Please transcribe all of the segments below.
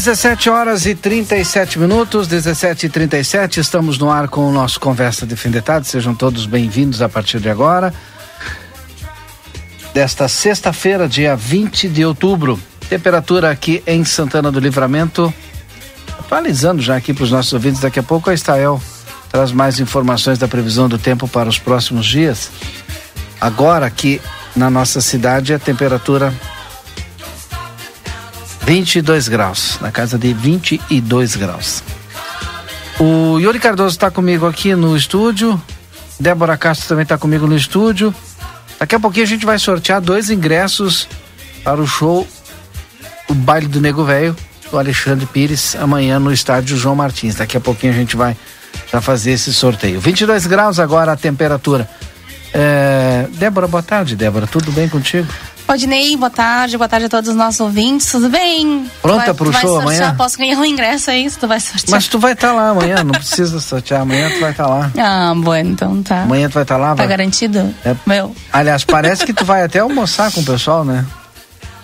17 horas e 37 minutos, 17 e 37, estamos no ar com o nosso Conversa de Fim de Tarde. Sejam todos bem-vindos a partir de agora. Desta sexta-feira, dia 20 de outubro, temperatura aqui em Santana do Livramento. Atualizando já aqui para os nossos ouvintes, daqui a pouco a Estael traz mais informações da previsão do tempo para os próximos dias. Agora, aqui na nossa cidade, a temperatura 22 graus, na casa de 22 graus. O Yuri Cardoso está comigo aqui no estúdio. Débora Castro também está comigo no estúdio. Daqui a pouquinho a gente vai sortear dois ingressos para o show O Baile do Nego Velho, do Alexandre Pires, amanhã no estádio João Martins. Daqui a pouquinho a gente vai já fazer esse sorteio. 22 graus agora a temperatura. É... Débora, boa tarde, Débora. Tudo bem contigo? Odinei, boa tarde, boa tarde a todos os nossos ouvintes, tudo bem? Pronta vai, pro show amanhã? Posso ganhar um ingresso aí, se tu vai sortear. Mas tu vai estar tá lá amanhã, não precisa sortear, amanhã tu vai estar tá lá. Ah, bueno, então tá. Amanhã tu vai estar tá lá? Tá vai... garantido? É... Meu. Aliás, parece que tu vai até almoçar com o pessoal, né?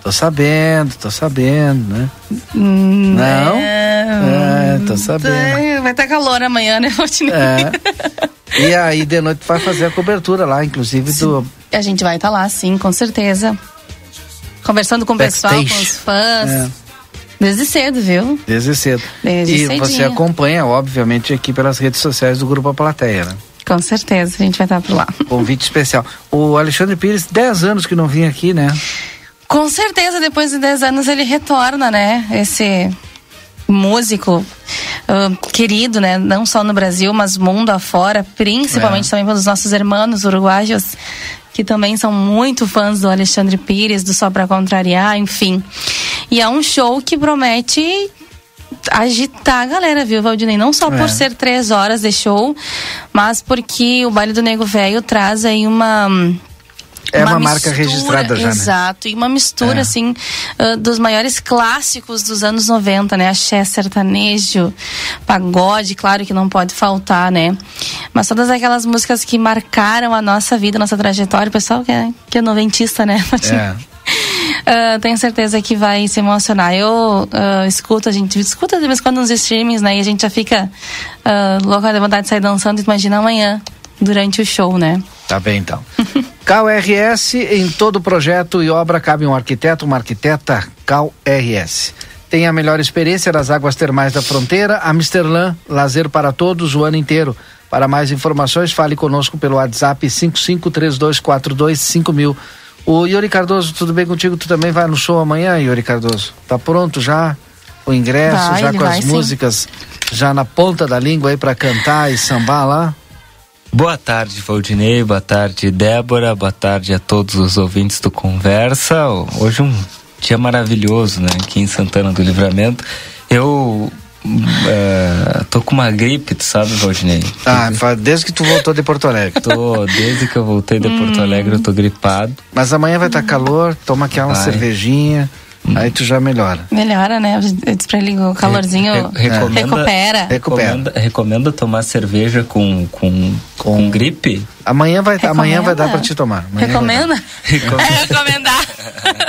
Tô sabendo, tô sabendo, né? Hum, não? É, é tô sabendo. Vai estar calor amanhã, né, Odinei? É. E aí de noite vai fazer a cobertura lá, inclusive sim. do... A gente vai estar tá lá, sim, com certeza. Conversando com o pessoal, com os fãs. É. Desde cedo, viu? Desde cedo. Desde e cedinho. você acompanha, obviamente, aqui pelas redes sociais do Grupo A Plateia, né? Com certeza, a gente vai estar por lá. Convite especial. O Alexandre Pires, 10 anos que não vinha aqui, né? Com certeza, depois de 10 anos ele retorna, né? Esse músico uh, querido, né? Não só no Brasil, mas mundo afora, principalmente é. também pelos nossos irmãos uruguaios que também são muito fãs do Alexandre Pires, do Só Pra Contrariar, enfim. E é um show que promete agitar a galera, viu, Valdinei? Não só é. por ser três horas de show, mas porque o Baile do Nego Velho traz aí uma é uma, uma marca mistura, registrada já, né? Exato, e uma mistura, é. assim, uh, dos maiores clássicos dos anos 90, né? Axé, sertanejo, pagode, claro que não pode faltar, né? Mas todas aquelas músicas que marcaram a nossa vida, nossa trajetória, o pessoal que é, que é noventista, né? É. Uh, tenho certeza que vai se emocionar. Eu uh, escuto, a gente escuta de vez em quando nos streamings, né? E a gente já fica uh, louca de vontade de sair dançando. Imagina amanhã, durante o show, né? Tá bem, então. CalRS, em todo projeto e obra cabe um arquiteto, uma arquiteta CalRS. Tem a melhor experiência das águas termais da fronteira, Amsterlan, lazer para todos o ano inteiro. Para mais informações, fale conosco pelo WhatsApp 5532425000. O Yuri Cardoso, tudo bem contigo? Tu também vai no show amanhã, Yuri Cardoso? Tá pronto já? O ingresso, vai, já com as músicas sim. já na ponta da língua aí para cantar e sambar lá? Boa tarde, Valdinei. Boa tarde, Débora. Boa tarde a todos os ouvintes do Conversa. Hoje um dia maravilhoso, né? Aqui em Santana do Livramento. Eu uh, tô com uma gripe, tu sabe, Valdinei? Ah, desde que tu voltou de Porto Alegre. Tô, desde que eu voltei de Porto Alegre eu tô gripado. Mas amanhã vai estar tá calor, toma aquela vai. cervejinha. Aí tu já melhora. Melhora, né? Eu disse pra ele o calorzinho re recomenda, recupera. Recomenda, recomenda tomar cerveja com, com, com, com gripe? Amanhã vai, amanhã vai dar pra te tomar. Amanhã Recomenda? É recomendar.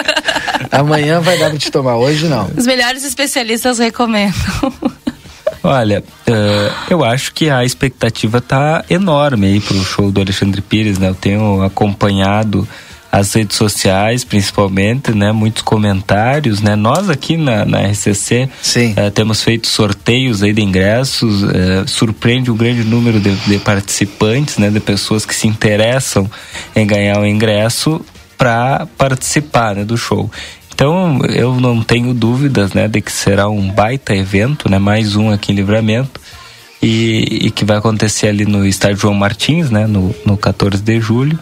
amanhã vai dar pra te tomar, hoje não. Os melhores especialistas recomendam. Olha, uh, eu acho que a expectativa tá enorme aí pro show do Alexandre Pires, né? Eu tenho acompanhado as redes sociais, principalmente, né? Muitos comentários, né? Nós aqui na, na RCC eh, temos feito sorteios aí de ingressos, eh, surpreende um grande número de, de, participantes, né? De pessoas que se interessam em ganhar o ingresso para participar né, do show. Então eu não tenho dúvidas, né, de que será um baita evento, né, mais um aqui em Livramento e, e que vai acontecer ali no estádio João Martins, né, no, no 14 de julho.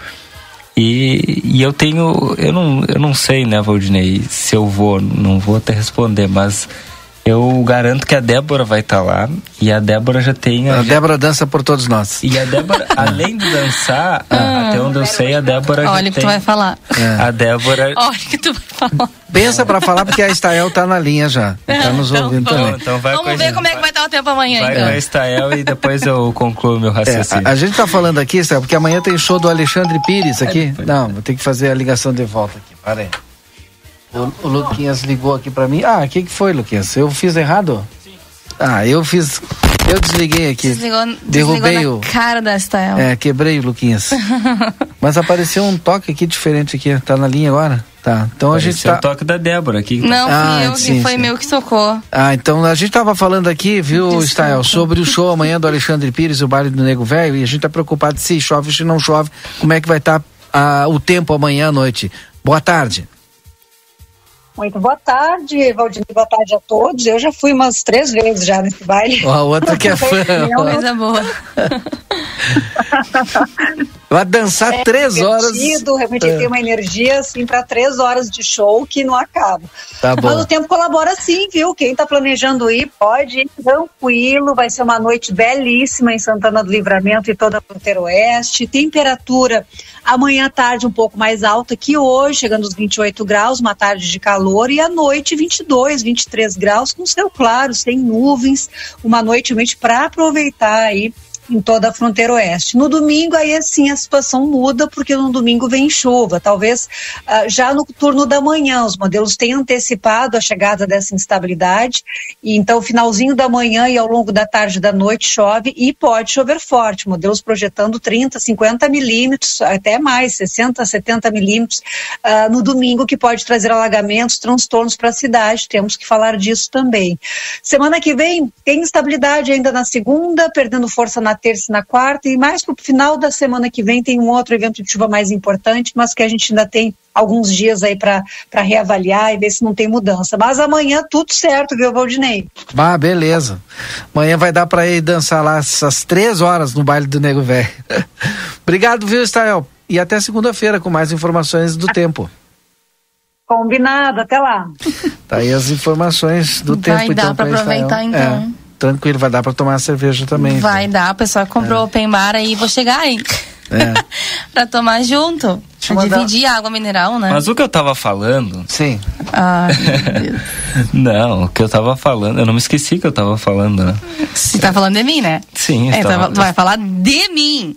E, e eu tenho, eu não, eu não sei, né, Valdinei, se eu vou, não vou até responder, mas eu garanto que a Débora vai estar tá lá e a Débora já tem. A, a Débora dança por todos nós. E a Débora, além de dançar, ah, até onde eu sei, a Débora Olha já que tem. tu vai falar. É. A Débora. Olha que tu vai falar. Pensa pra falar porque a Estael tá na linha já. Tá nos então, ouvindo vamos, também. Então vai vamos ver como é que vai estar o tempo amanhã. Vai então. com a Estael e depois eu concluo meu raciocínio. É, a, a, gente tá falando aqui, Estael, porque amanhã tem show do Alexandre Pires aqui. Não, vou ter que fazer a ligação de volta aqui. Para aí. O, o Luquinhas ligou aqui pra mim. Ah, o que, que foi, Luquinhas? Eu fiz errado? Sim. Ah, eu fiz. Eu desliguei aqui. Desligou, Derrubei desligou o. cara da Stael. É, quebrei o Luquinhas. Mas apareceu um toque aqui diferente aqui. Tá na linha agora? Tá. Então Apareceu a gente tá. o toque da Débora aqui. Não, ah, eu, sim, foi sim. meu que tocou. Ah, então a gente tava falando aqui, viu, Stael, sobre o show amanhã do Alexandre Pires, o baile do Nego Velho, e a gente tá preocupado se chove, se não chove, como é que vai estar tá, ah, o tempo amanhã à noite. Boa tarde. Muito boa tarde, Valdinei, boa tarde a todos. Eu já fui umas três vezes já nesse baile. A outra que é fã. Coisa boa. Vai dançar é três horas. Realmente é. tem uma energia assim para três horas de show que não acaba. Tá bom. Mas o tempo colabora sim, viu? Quem está planejando ir pode ir tranquilo. Vai ser uma noite belíssima em Santana do Livramento e toda a fronteira oeste. Temperatura amanhã à tarde um pouco mais alta que hoje, chegando aos 28 graus, uma tarde de calor e à noite 22, 23 graus com céu claro, sem nuvens. Uma noite realmente para aproveitar aí em toda a fronteira oeste. No domingo, aí assim a situação muda, porque no domingo vem chuva. Talvez uh, já no turno da manhã, os modelos têm antecipado a chegada dessa instabilidade, e então, finalzinho da manhã e ao longo da tarde e da noite chove e pode chover forte. Modelos projetando 30, 50 milímetros, até mais, 60, 70 milímetros uh, no domingo, que pode trazer alagamentos, transtornos para a cidade. Temos que falar disso também. Semana que vem tem instabilidade ainda na segunda, perdendo força na terça e na quarta, e mais para o final da semana que vem tem um outro evento de chuva mais importante, mas que a gente ainda tem alguns dias aí para reavaliar e ver se não tem mudança. Mas amanhã tudo certo, viu, Valdinei? Ah, beleza. Amanhã vai dar para ir dançar lá essas três horas no baile do Nego Velho. Obrigado, viu, Estael? E até segunda-feira com mais informações do tempo. Combinado, até lá. Tá aí as informações do vai tempo. Vai dar então, para aproveitar então. É tranquilo, vai dar para tomar cerveja também. Vai então. dar, o pessoal comprou é. open bar aí, vou chegar aí. É. pra tomar junto. Pra dividir a água mineral, né? Mas o que eu tava falando. Sim. Ah, meu Deus. não, o que eu tava falando, eu não me esqueci que eu tava falando, né? Você tá falando de mim, né? Sim, é, tava... Tu vai falar de mim.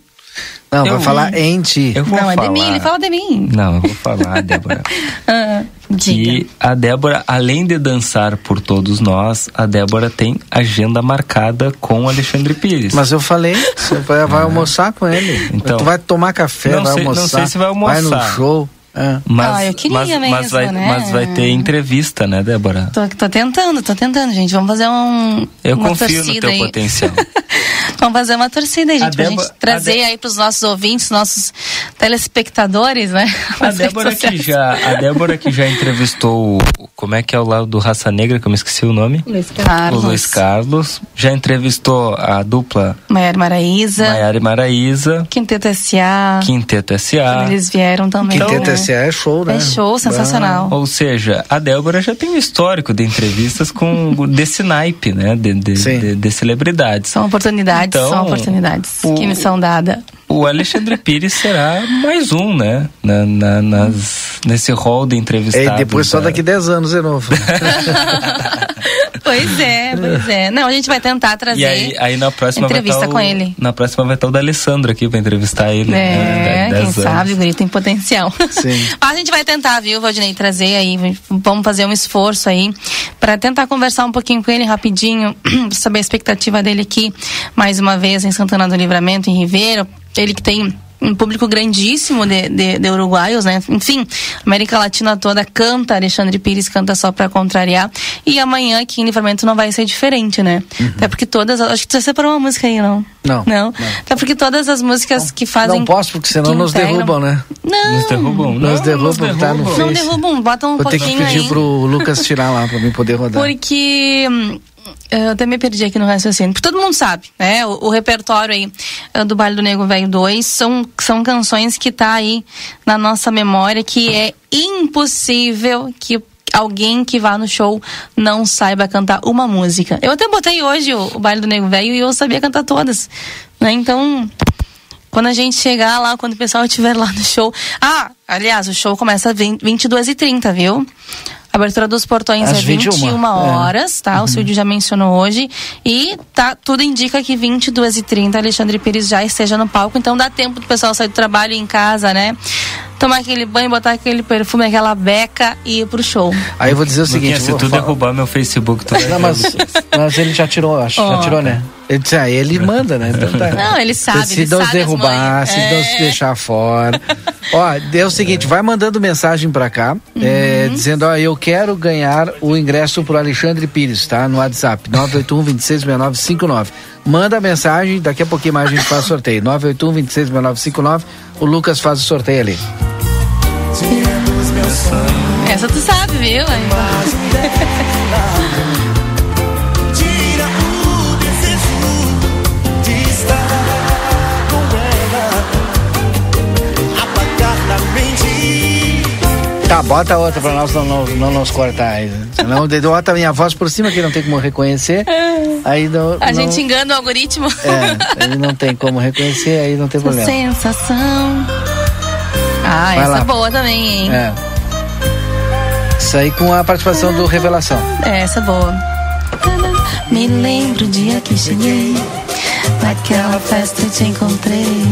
Não, eu, vai falar em ti. não, falar... é de mim, ele fala de mim. Não, eu vou falar, Débora. ah. Diga. que a Débora, além de dançar por todos nós, a Débora tem agenda marcada com o Alexandre Pires. Mas eu falei, você vai, vai almoçar com ele. Então, tu vai tomar café, vai sei, almoçar. Não sei se vai almoçar. Vai no show. É. Mas, ah, eu queria mas, mesmo, mas vai, né? Mas vai ter entrevista, né, Débora? Tô, tô tentando, tô tentando, gente. Vamos fazer um. Eu confio no teu aí. potencial. Vamos fazer uma torcida aí, gente, a pra Débora, gente trazer de... aí pros nossos ouvintes, nossos telespectadores, né? A Débora, que já, a Débora que já entrevistou, como é que é o lado do Raça Negra, que eu me esqueci o nome? Luiz Carlos. O Luiz Carlos. Já entrevistou a dupla... Maiara Maraíza. Maiara e Maraíza. Quinteto S.A. Quinteto S.A. Eles vieram também. Quinteto né? S.A. é show, né? É show, sensacional. Ah, ou seja, a Débora já tem um histórico de entrevistas com desse naipe, né? De, de, de, de celebridades. São oportunidades, então, são oportunidades o, que me são dadas. O Alexandre Pires será mais um, né? Na, na, nas, nesse rol de entrevistados. E depois só daqui 10 anos de novo. pois é, pois é. Não, a gente vai tentar trazer e aí, aí na próxima entrevista vai com o, ele. Na próxima vai estar o da Alessandro aqui para entrevistar ele. É, né? quem anos. sabe, o grito tem potencial. Sim. Mas a gente vai tentar, viu, Valdinei, trazer aí, vamos fazer um esforço aí para tentar conversar um pouquinho com ele rapidinho, saber a expectativa dele aqui, mais uma vez em Santana do Livramento, em Ribeiro. Ele que tem um público grandíssimo de, de, de, uruguaios, né? Enfim, América Latina toda canta, Alexandre Pires canta só para contrariar. E amanhã aqui em Livramento não vai ser diferente, né? Uhum. Até porque todas. Acho que você separou uma música aí, não? Não. Não. não. Até porque todas as músicas não, que fazem. Não posso, porque senão nos integram... derrubam, né? Não. Nos derrubam. Não, nos derrubam, nos derrubam tá no Não derrubam, bota um Vou pouquinho ter que pedir aí. pro Lucas tirar lá pra mim poder rodar. Porque hum, eu até me perdi aqui no raciocínio. Porque todo mundo sabe, né? O, o repertório aí uh, do Baile do Nego Velho 2 são, são canções que tá aí na nossa memória que é impossível que alguém que vá no show não saiba cantar uma música. Eu até botei hoje o, o Baile do Nego Velho e eu sabia cantar todas, né? Então, quando a gente chegar lá, quando o pessoal estiver lá no show. Ah, aliás, o show começa às 22h30, viu? A abertura dos portões Às é 21, 21 horas, tá? Uhum. O Silvio já mencionou hoje. E tá, tudo indica que 22 e 30 Alexandre Pires já esteja no palco. Então dá tempo do pessoal sair do trabalho em casa, né? Tomar aquele banho, botar aquele perfume, aquela beca e ir pro show. Aí eu vou dizer o seguinte. Luquinha, se tu derrubar meu Facebook, tu Não, mas, mas ele já tirou, acho. Já Ó. tirou, né? Ele disse, ah, ele manda, né? Então tá. Não, ele sabe, Se ele não sabe derrubar, se não É. se deixar fora. Ó, é o seguinte, vai mandando mensagem pra cá, é, Uhum. dizendo, ó, eu quero ganhar o ingresso pro Alexandre Pires, tá? No WhatsApp, 981 266959. Manda a mensagem, daqui a pouquinho mais a gente faz sorteio. 981 266959. O Lucas faz o sorteio ali. Essa tu sabe, viu? Tá, bota outra pra nós não, não, não nos cortar. Senão bota a minha voz por cima que não tem como reconhecer. Aí não, A não- gente engana o algoritmo. É, aí não tem como reconhecer, aí não tem problema. sensação. Ah, Vai essa lá. boa também, hein? É. Isso aí com a participação do Revelação. É, essa é boa. Me lembro o dia que cheguei. Naquela festa eu te encontrei.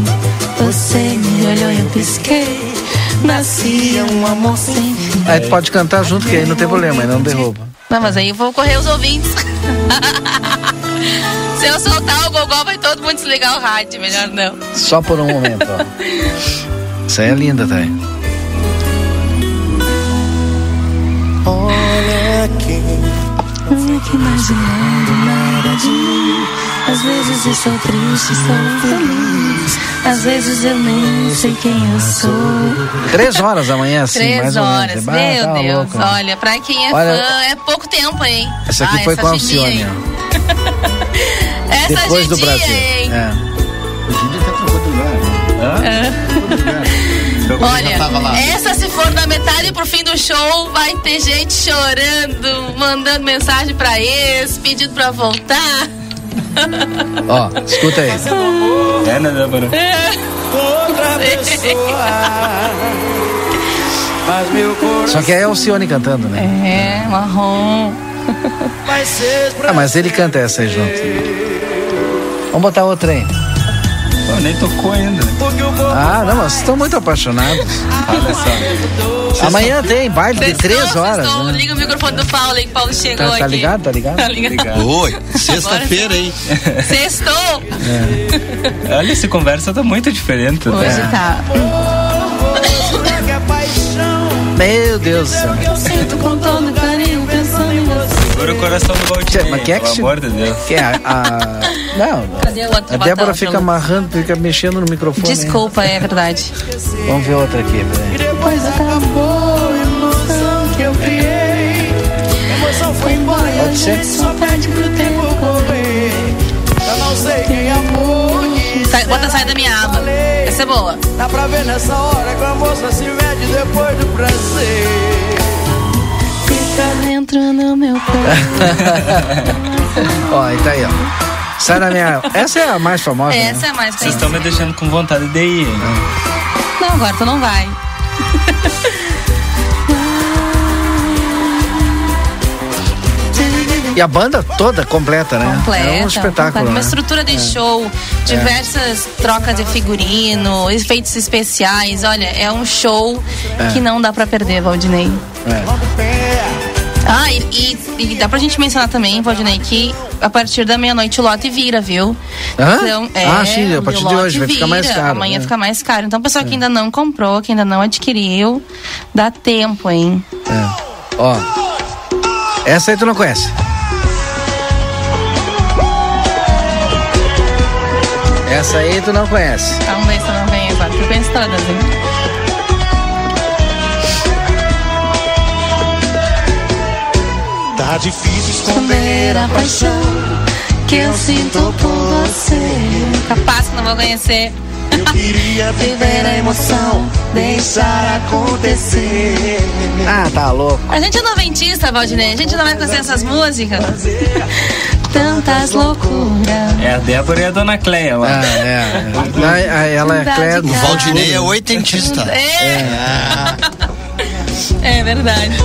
Você me olhou e eu pisquei. Nascia um amor sem fim. Aí tu pode cantar junto, que aí não tem problema, aí não derruba. Não, mas aí eu vou correr os ouvintes. Se eu soltar o gogó, vai todo mundo desligar o rádio. Melhor não. Só por um momento, ó. Isso aí é linda também. Olha quem Nunca imaginando nada de mim. Às vezes eu sou triste, sou feliz. Às vezes eu nem sei quem eu sou. Três horas amanhã, assim, Três mais ou horas, menos. Bah, meu tá Deus. louco, né? Olha, pra quem é Olha- fã, é pouco tempo, hein? Essa aqui Ah, foi com a judia, Alcione. Essa Depois do judia, Brasil. hein? É. Olha, essa se for da metade pro fim do show, vai ter gente chorando, mandando mensagem pra ex, pedindo pra voltar. Ó, escuta aí. É, né, Débora? outra pessoa. Mas meu coração Só que aí é o Alcione cantando, né? É, marrom. vai ser pra Ah, mas ele canta essa aí junto. Vamos botar outra aí. Pô, nem tocou ainda. Ah, não, mas estão muito apaixonados. Olha só. Amanhã tem baile de três horas. né? Liga o microfone do Paulo aí, que o Paulo chegou Tá, aqui. tá ligado? Tá ligado? Tá ligado? Oi, sexta-feira, hein? Sextou. Olha, essa conversa tá muito diferente. né? Hoje tá. que é paixão. Meu Deus do céu. Segura o coração do Valdir. Mas quem é que Pelo se- amor de Deus. Que é a, a- Não, Cadê o outro a Débora fica amarrando, fica mexendo no microfone. Desculpa, é verdade. Vamos ver outra aqui, peraí. Depois acabou a emoção que eu criei. A emoção foi embora e a Pode ser? gente só pede pro tempo correr. Eu não sei quem amou que Sai- bota sai da minha aba. Essa é boa. Dá pra ver nessa hora que a moça se mede depois do prazer. Fica dentro do meu corpo. Ó, e tá aí, ó. Sai da minha. Essa é a mais famosa. né? Essa é a mais Vocês conhecida. estão me deixando com vontade de ir. hein? Não, agora tu não vai. E a banda toda completa, né? Completa. É um espetáculo. completa. Uma né? estrutura de show, diversas trocas de figurino, efeitos especiais. Olha, é um show que não dá pra perder, Valdinei. É. Ah, e, e, e dá pra gente mencionar também, Valdinei, que a partir da meia-noite o lote vira, viu? Hã? Então, é, Ah, sim, a partir de hoje vai ficar mais caro, Amanhã né? fica mais caro. Então, pessoal que ainda não comprou, que ainda não adquiriu, dá tempo, hein? É. Ó. Essa aí tu não conhece. Essa aí tu não conhece. Vamos ver se eu não agora. Tu conhece todas, hein? Tá difícil esconder a paixão que eu sinto por você. Capaz que não vou conhecer. Eu queria viver a emoção, deixar acontecer. Ah, tá louco. A gente é noventista, Valdinei. A gente não vai conhecer essas músicas. Tantas loucuras. É a Débora e a Dona Cleia lá. Ah, é. é. Ah, Ela é Cleia do O Valdinei é oitentista. É, é verdade.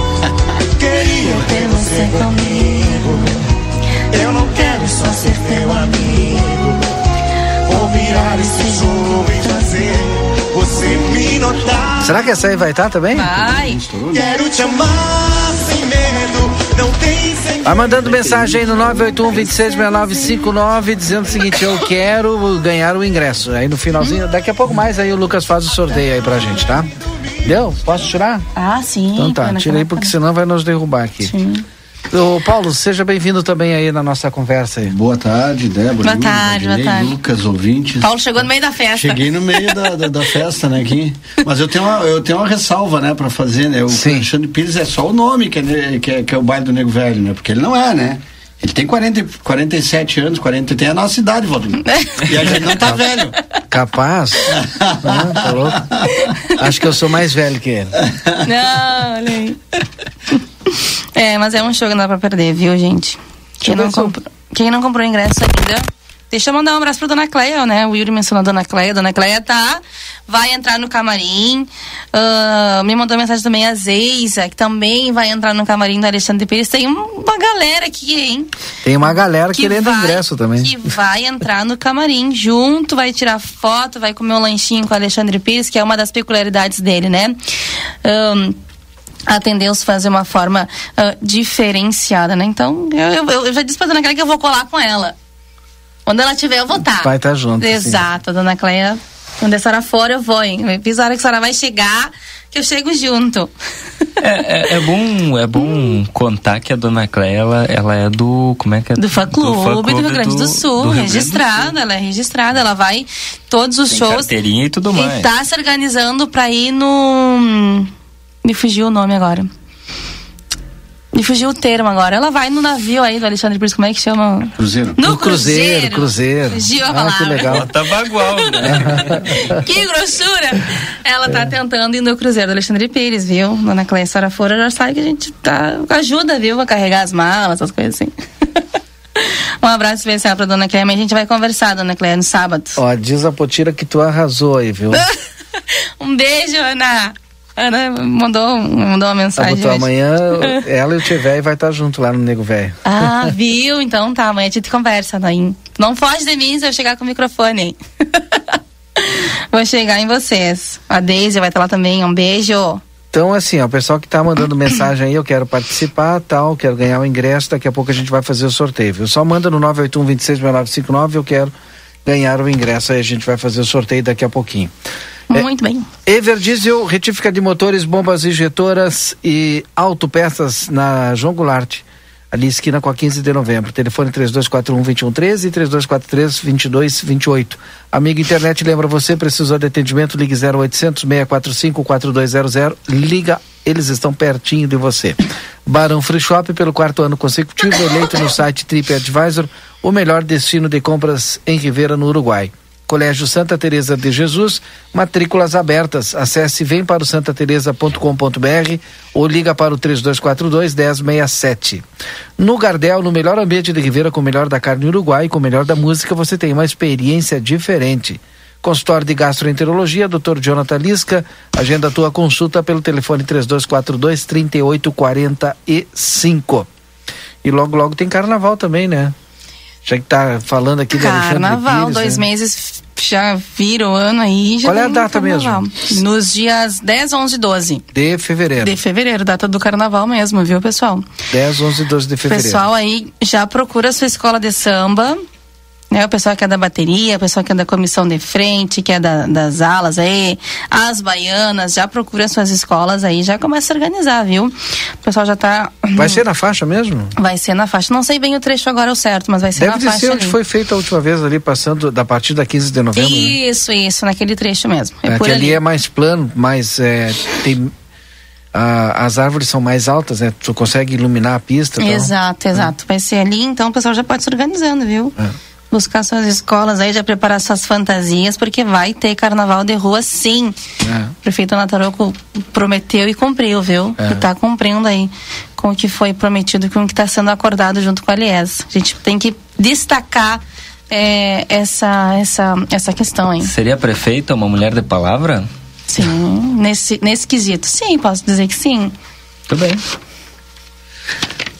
Comigo. Eu não quero só ser teu amigo. Vou virar esse jogo e fazer você me notar. Será que essa aí vai estar também? Vai. Quero te amar sem medo. Não tem segredo. Vai mandando mensagem aí no 981-266959 dizendo o seguinte: Eu quero ganhar o ingresso. Aí no finalzinho, daqui a pouco mais, aí o Lucas faz o sorteio aí pra gente, tá? Deu? Posso tirar? Ah, sim. Então tá, aí porque senão vai nos derrubar aqui. Sim. Ô, Paulo, seja bem-vindo também aí na nossa conversa aí. Boa tarde, Débora. Boa tarde, boa Valdinei, tarde. Lucas, ouvintes. Paulo chegou no meio da festa. Cheguei no meio da, da, da festa, né, aqui. Mas eu tenho uma, eu tenho uma ressalva, né, pra fazer, né? O Sim. Alexandre Pires é só o nome que é, ne- que, é, que é o baile do Nego Velho, né? Porque ele não é, né? Ele tem 40, e- 47 anos, 40, tem a nossa idade, Valdir. E a gente não tá velho. Capaz? ah, tá louco? Acho que eu sou mais velho que ele. Não, olha aí. É, mas é um show que não dá pra perder, viu, gente? Quem não, comprou, quem não comprou ingresso ainda, deixa eu mandar um abraço pra Dona Cleia, né? O Yuri mencionou a Dona Cleia. Dona Cleia tá, vai entrar no camarim. Ah, me mandou mensagem também a Zeisa, que também vai entrar no camarim do Alexandre Pires. Tem uma galera aqui, hein? Tem uma galera que querendo vai, ingresso também. Que vai entrar no camarim junto, vai tirar foto, vai comer um lanchinho com o Alexandre Pires, que é uma das peculiaridades dele, né? Ahn, atender os fãs de uma forma ah, diferenciada, né? Então, eu, eu, eu já disse pra dona Cleia que eu vou colar com ela. Quando ela tiver, eu vou estar. Vai tá junto, sim. Exato, a dona Cleia. Quando a senhora for, eu vou, hein? Avisa a hora que a senhora vai chegar, que eu chego junto. É, é- é bom, é bom contar que a Dona Cleia, ela, ela é do. Como é que é? Do fã clube do, fã-clube Rio Grande do, Sul, do Grande do registrada, Sul. ela é registrada, ela vai todos os Tem shows. carteirinha e tudo mais. E tá se organizando pra ir no. Me fugiu o nome agora. Me fugiu o termo agora. Ela vai no navio aí do Alexandre Pires, como é que chama? Cruzeiro. No, No Cruzeiro, Cruzeiro. Fugiu a Ah, palavra. que legal. Ela tá bagual, né? Que grossura! Ela É. tá tentando ir no Cruzeiro do Alexandre Pires, viu? Dona Cleia Sora Fora já sabe que a gente tá ajuda, viu? A carregar as malas, essas coisas assim. um abraço especial pra Dona Cleia, mas a gente vai conversar, Dona Cleia, no sábado. Ó, diz a Potira que tu arrasou aí, viu? um beijo, Ana. Ana mandou, mandou uma Tá, mensagem. amanhã ela e o Tio vai estar junto lá no Nego Velho. Ah, viu? Então tá, amanhã a gente conversa, Naim. Não foge de mim se eu chegar com o microfone, hein? Vou chegar em vocês. A Deise vai estar lá também. Um beijo. Então, assim, ó, o pessoal que tá mandando mensagem aí, eu quero participar, tal, quero ganhar o ingresso, daqui a pouco a gente vai fazer o sorteio, viu? Só manda no 981 266959, eu quero ganhar o ingresso, aí a gente vai fazer o sorteio daqui a pouquinho. É. Muito bem. Ever Diesel, retífica de motores, bombas injetoras e autopeças na João Goulart, ali esquina com a 15 de novembro. Telefone 3241-2113 e 3243-2228. Amigo internet, lembra você, precisou de atendimento, ligue 0800 645 4200, liga, eles estão pertinho de você. Barão Free Shop, pelo quarto ano consecutivo, eleito no site TripAdvisor, o melhor destino de compras em Rivera, no Uruguai. Colégio Santa Teresa de Jesus, matrículas abertas. Acesse vem para o santateresa.com.br ou liga para o 3242 1067. No Gardel, no melhor ambiente de Ribeira, com o melhor da carne uruguai, com o melhor da música, você tem uma experiência diferente. Consultório de Gastroenterologia, Dr. Jonathan Lisca. Agenda a tua consulta pelo telefone 3242 3845. E logo, logo tem carnaval também, né? Já que tá falando aqui de Alexandre Carnaval, Pires, dois né? meses já vira o ano aí. Já Qual é a data carnaval. Nos dias 10, 11 e 12 De fevereiro. de fevereiro, data do carnaval mesmo, viu, pessoal? 10, 11 e 12 de fevereiro. pessoal aí já procura a sua escola de samba, né? O pessoal que é da bateria, o pessoal que é da comissão de frente, que é da- das alas aí, as baianas, já procura suas escolas aí, já começa a organizar, viu? O pessoal já tá... Vai ser na faixa mesmo? Vai ser na faixa. Não sei bem o trecho agora ao certo, mas vai ser Deve na de faixa ser onde ali. foi feito a última vez ali, passando da partir da 15 de novembro. né? Isso, isso, naquele trecho mesmo. É, É, que ali ali. é mais plano, mais é, tem a- as árvores são mais altas, né? Tu consegue iluminar a pista. e tal. Exato, exato. Vai ser ali, então o pessoal já pode se organizando, viu? É. Buscar suas escolas aí, já preparar suas fantasias, porque vai ter carnaval de rua sim. É. O prefeito Nataroco prometeu e cumpriu, viu? É. E tá cumprindo aí com o que foi prometido, com o que está sendo acordado junto com a Alies. A gente tem que destacar é, essa, essa, essa questão aí. Seria prefeita uma mulher de palavra? Sim, nesse, nesse quesito. Sim, posso dizer que sim. Tudo bem.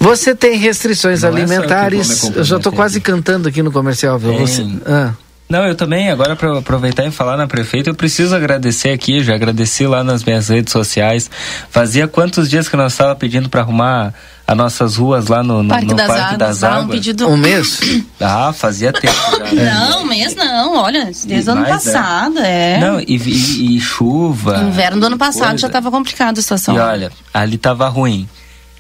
Você tem restrições Não é alimentares. me eu já comprometer quase cantando aqui no comercial, viu? Você, ah, Não, eu também, agora para aproveitar e falar na prefeita, eu preciso agradecer aqui, já agradeci lá nas minhas redes sociais. Fazia quantos dias que nós estava pedindo para arrumar as nossas ruas lá no, no Parque, no das, Parque Águas, das lá, um Águas? pedido. um mês? Ah, fazia tempo já. né? Não, mês não, olha, desde o ano né? passado, é. Não, e, e- e chuva. Inverno do ano passado coisa. já estava complicado a situação. E olha, ali tava ruim.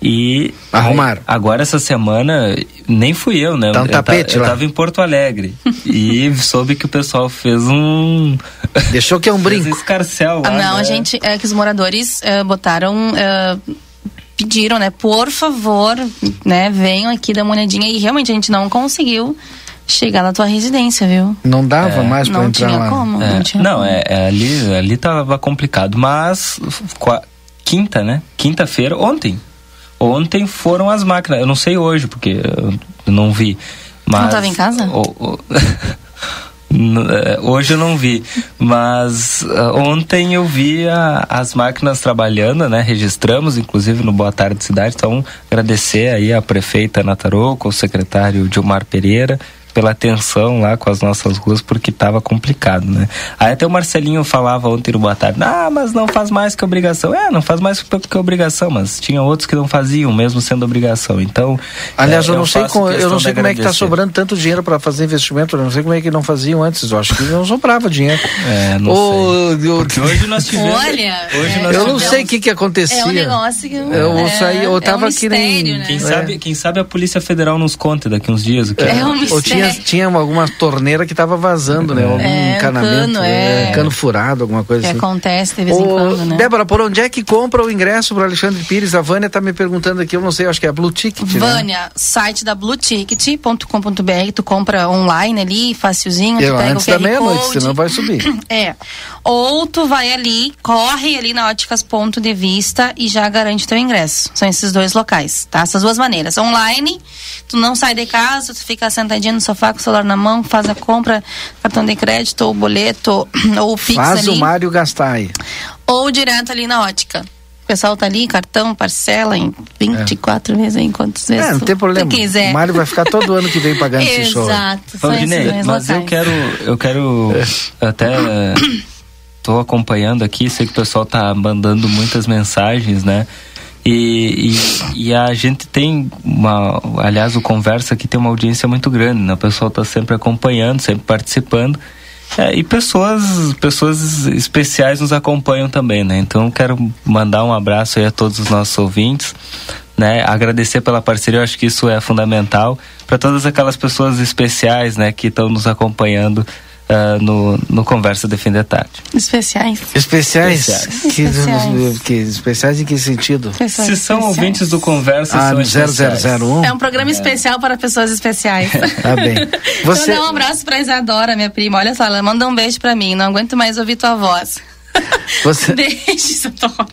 E Arrumaram. agora essa semana nem fui eu, né? Tá um eu, tapete ta- eu lá. tava em Porto Alegre e soube que o pessoal fez um Deixou que é um fez brinco. escarcel lá. Não, né? a gente, é que os moradores é, botaram, é, pediram, né, por favor, né, venham aqui dar uma olhadinha e realmente a gente não conseguiu chegar na tua residência, viu? Não dava mais pra não entrar lá. como, É, não tinha não, como. é, é, ali, ali tava complicado, mas quinta, né? Quinta-feira, ontem. Ontem foram as máquinas. Eu não sei hoje, porque eu não vi. Mas, Não tava em casa? é, Hoje eu não vi, mas ah, ontem eu vi a- as máquinas trabalhando, né? Registramos, inclusive, no Boa Tarde Cidade. Então, agradecer aí a prefeita Nataroco, o secretário Dilmar Pereira, pela atenção lá com as nossas ruas, porque estava complicado, né? Aí até o Marcelinho falava ontem no Boa Tarde, ah, mas não faz mais que obrigação. É, não faz mais que que obrigação, mas tinha outros que não faziam, mesmo sendo obrigação. Então, Aliás, é, eu não sei, como, eu não sei como é que tá agradecer. sobrando tanto dinheiro para fazer investimento. Eu não sei como é que não faziam antes. Eu acho que não sobrava dinheiro. É, não Ô, eu- Porque hoje nós tivemos... Olha, hoje é, nós eu não tivemos- sei o que que acontecia. É um negócio que Eu é, saí- eu tava é um aqui nem- mistério, né? Quem, É. sabe, quem sabe a Polícia Federal nos conta daqui uns dias o que É um Ou tinha, mistério. tinha alguma torneira que tava vazando, né? Algum É, encanamento, cano, é. cano furado, alguma coisa Que assim. acontece de vez em Ô, quando, né? Débora, por onde é que compra o ingresso para Alexandre Pires? A Vânia tá me perguntando aqui, eu não sei, acho que é a Blue Ticket, né? Vânia, site da blueticket.com.br, tu compra online ali, facilzinho, Eu, tu pega antes o da QR meia-noite, Code. senão vai subir. É. Ou tu vai ali, corre ali na Óticas Ponto de Vista e já garante teu ingresso. São esses dois locais, tá? Essas duas maneiras. Online, tu não sai de casa, tu fica sentadinho no sofá com o celular na mão, faz a compra, cartão de crédito, ou boleto, ou o Pix Faz ali. o Mário gastar aí. Ou direto ali na ótica. O pessoal tá ali, cartão, parcela em 24 vezes aí, quantas vezes É, não tem problema. tu quiser. O Mário vai ficar todo ano que vem pagando esse show. Exato. dois mas eu locais. quero, eu quero até tô acompanhando aqui, sei que o pessoal tá mandando muitas mensagens, né? E, e, e a gente tem uma, aliás, o Conversa aqui tem uma audiência muito grande, né? O pessoal tá sempre acompanhando, sempre participando. É, e pessoas, pessoas especiais nos acompanham também, né? Então quero mandar um abraço aí a todos os nossos ouvintes, né? Agradecer pela parceria, eu acho que isso é fundamental para todas aquelas pessoas especiais, né, que estão nos acompanhando ah, no, no Conversa de Fim de Tarde. Especiais. Especiais? Especiais. Que, Especiais. que- especiais em que sentido? Pessoas Se são especiais. ouvintes do Conversa, Ah, são no especiais. 0001? É um programa especial para pessoas especiais. Tá bem. Você, Então, dá um abraço pra Isadora, minha prima. Olha só, ela manda um beijo pra mim. Não aguento mais ouvir tua voz. Você- Beijo, Isadora.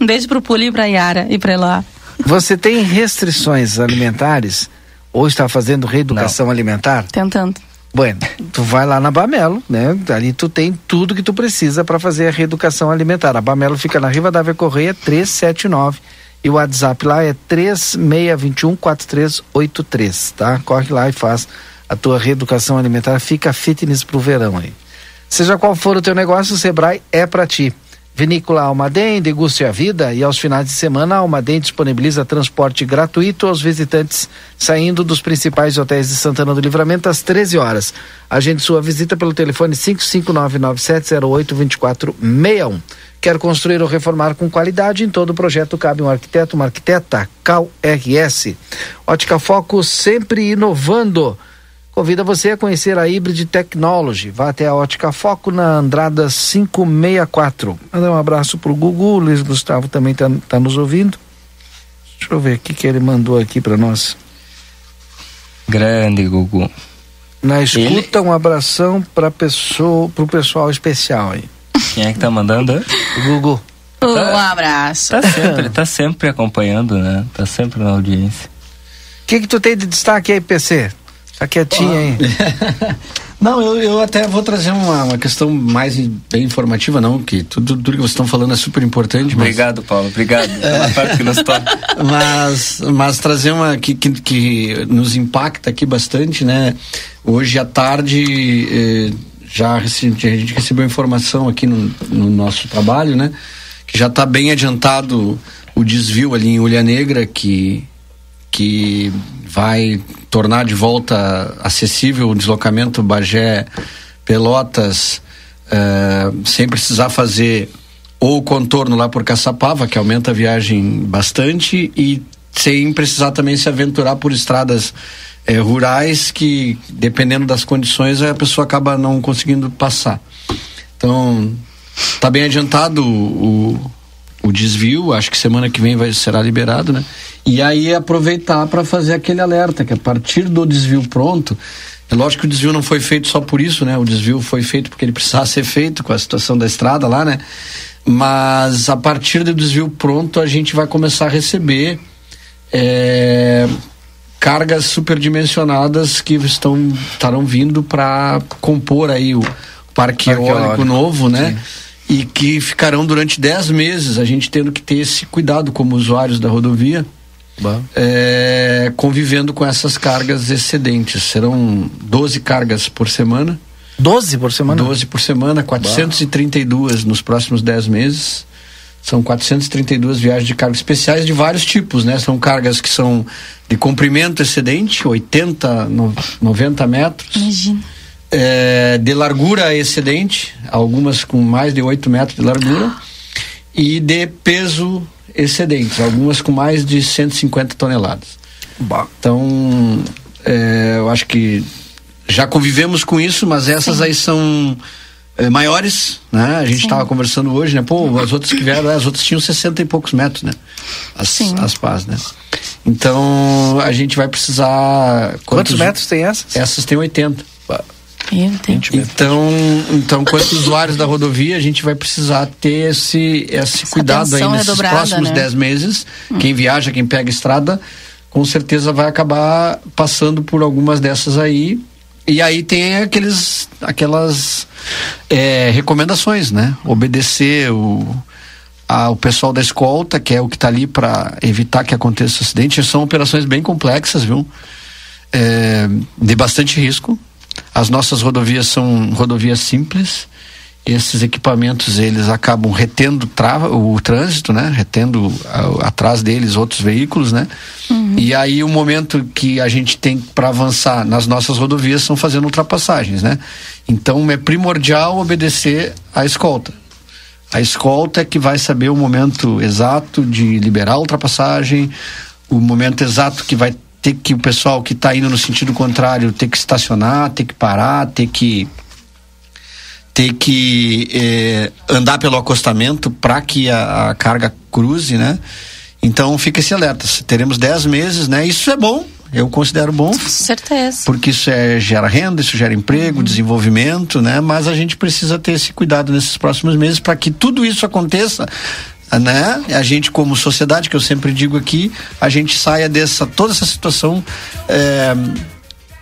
Um beijo pro Puli e pra Yara e pra Eloá. você tem restrições alimentares? Ou está fazendo reeducação alimentar? Tentando. Bueno, tu vai lá na Bamelo, né? Ali tu tem tudo que tu precisa para fazer a reeducação alimentar. A Bamelo fica na Rivadavia Correia 379 e o WhatsApp lá é 3621 4383, tá? Corre lá e faz a tua reeducação alimentar, fica fitness pro verão aí. Seja qual for o teu negócio, o Sebrae é para ti. Vinícola Almaden, deguste a vida e aos finais de semana a Almaden disponibiliza transporte gratuito aos visitantes saindo dos principais hotéis de Santana do Livramento às 13 horas. Agende sua visita pelo telefone 55997082461. Quer construir ou reformar com qualidade? Em todo projeto cabe um arquiteto, uma arquiteta, Cal RS. Ótica Foco sempre inovando. Convida você a conhecer a Hybrid Technology. Vá até a Ótica Foco na Andrada 564. Mandar um abraço pro Gugu, o Luiz Gustavo também está tá nos ouvindo. Deixa eu ver o que que ele mandou aqui para nós. Grande, Gugu. Na escuta, um abração para pessoa, pro pessoal especial aí. Quem é que tá mandando? O Gugu. Um abraço. Tá sempre, tá sempre acompanhando, né? Tá sempre na audiência. O que que tu tem de destaque aí, PC? Tá quietinho aí. Não, eu, eu até vou trazer uma, uma questão mais bem informativa, não, que tudo, tudo que vocês estão falando é super importante. Mas, Obrigado, Paulo. Obrigado pela parte que nos toca. mas, mas trazer uma que, que, que nos impacta aqui bastante, né? Hoje à tarde eh, já rece- a gente recebeu informação aqui no, no nosso trabalho, né? Que já está bem adiantado o desvio ali em Ulha Negra, que, que vai tornar de volta acessível o deslocamento Bagé Pelotas eh, sem precisar fazer ou o contorno lá por Caçapava, que aumenta a viagem bastante, e sem precisar também se aventurar por estradas eh, rurais que, dependendo das condições, a pessoa acaba não conseguindo passar. Então, tá bem adiantado o, o desvio, acho que semana que vem vai, será liberado, né? E aí aproveitar para fazer aquele alerta, que a partir do desvio pronto, é lógico que o desvio não foi feito só por isso, né? O desvio foi feito porque ele precisava ser feito com a situação da estrada lá, né? Mas a partir do desvio pronto, a gente vai começar a receber é, cargas superdimensionadas que estão estarão vindo para compor aí o parque Parque eólico eólico, novo, né? E que ficarão durante 10 meses, a gente tendo que ter esse cuidado como usuários da rodovia, é, convivendo com essas cargas excedentes. Serão 12 cargas por semana. 12 por semana? 12 por semana, 432 nos próximos 10 meses. São 432 viagens de cargas especiais de vários tipos, né? São cargas que são de comprimento excedente, 80, no- 90 metros. Imagina. É, de largura excedente, algumas com mais de 8 metros de largura. E de peso excedente, algumas com mais de 150 toneladas. Bah. Então, é, eu acho que já convivemos com isso, mas essas aí são é, maiores, né? A gente estava conversando hoje, né? Pô, as outras que vieram, as outras tinham 60 e poucos metros, né? As, Sim. as pás, né? Então, a gente vai precisar... Quantos metros tem essas? Essas têm 80. Então, então, quanto usuários da rodovia, a gente vai precisar ter esse, esse cuidado aí atenção nesses próximos né? 10 meses. Quem viaja, quem pega estrada, com certeza vai acabar passando por algumas dessas aí. E aí tem aqueles, aquelas é, recomendações, né? Obedecer o, a- o pessoal da escolta, que é o que está ali para evitar que aconteça acidente. São operações bem complexas, viu? É, de bastante risco. As nossas rodovias são rodovias simples. Esses equipamentos eles acabam retendo trava, o trânsito, né? Retendo a- atrás deles outros veículos, né? E aí o momento que a gente tem para avançar nas nossas rodovias são fazendo ultrapassagens, né? Então é primordial obedecer à escolta. A escolta é que vai saber o momento exato de liberar a ultrapassagem, o momento exato que vai ter que o pessoal que está indo no sentido contrário ter que estacionar, ter que parar, ter que ter que eh, andar pelo acostamento para que a, a carga cruze, né? Então fica esse alerta. Teremos 10 meses, né? Isso é bom, eu considero bom Com certeza. porque isso é, gera renda, isso gera emprego, desenvolvimento, né? Mas a gente precisa ter esse cuidado nesses próximos meses para que tudo isso aconteça, né? A gente como sociedade, que eu sempre digo aqui, a gente saia dessa toda essa situação é,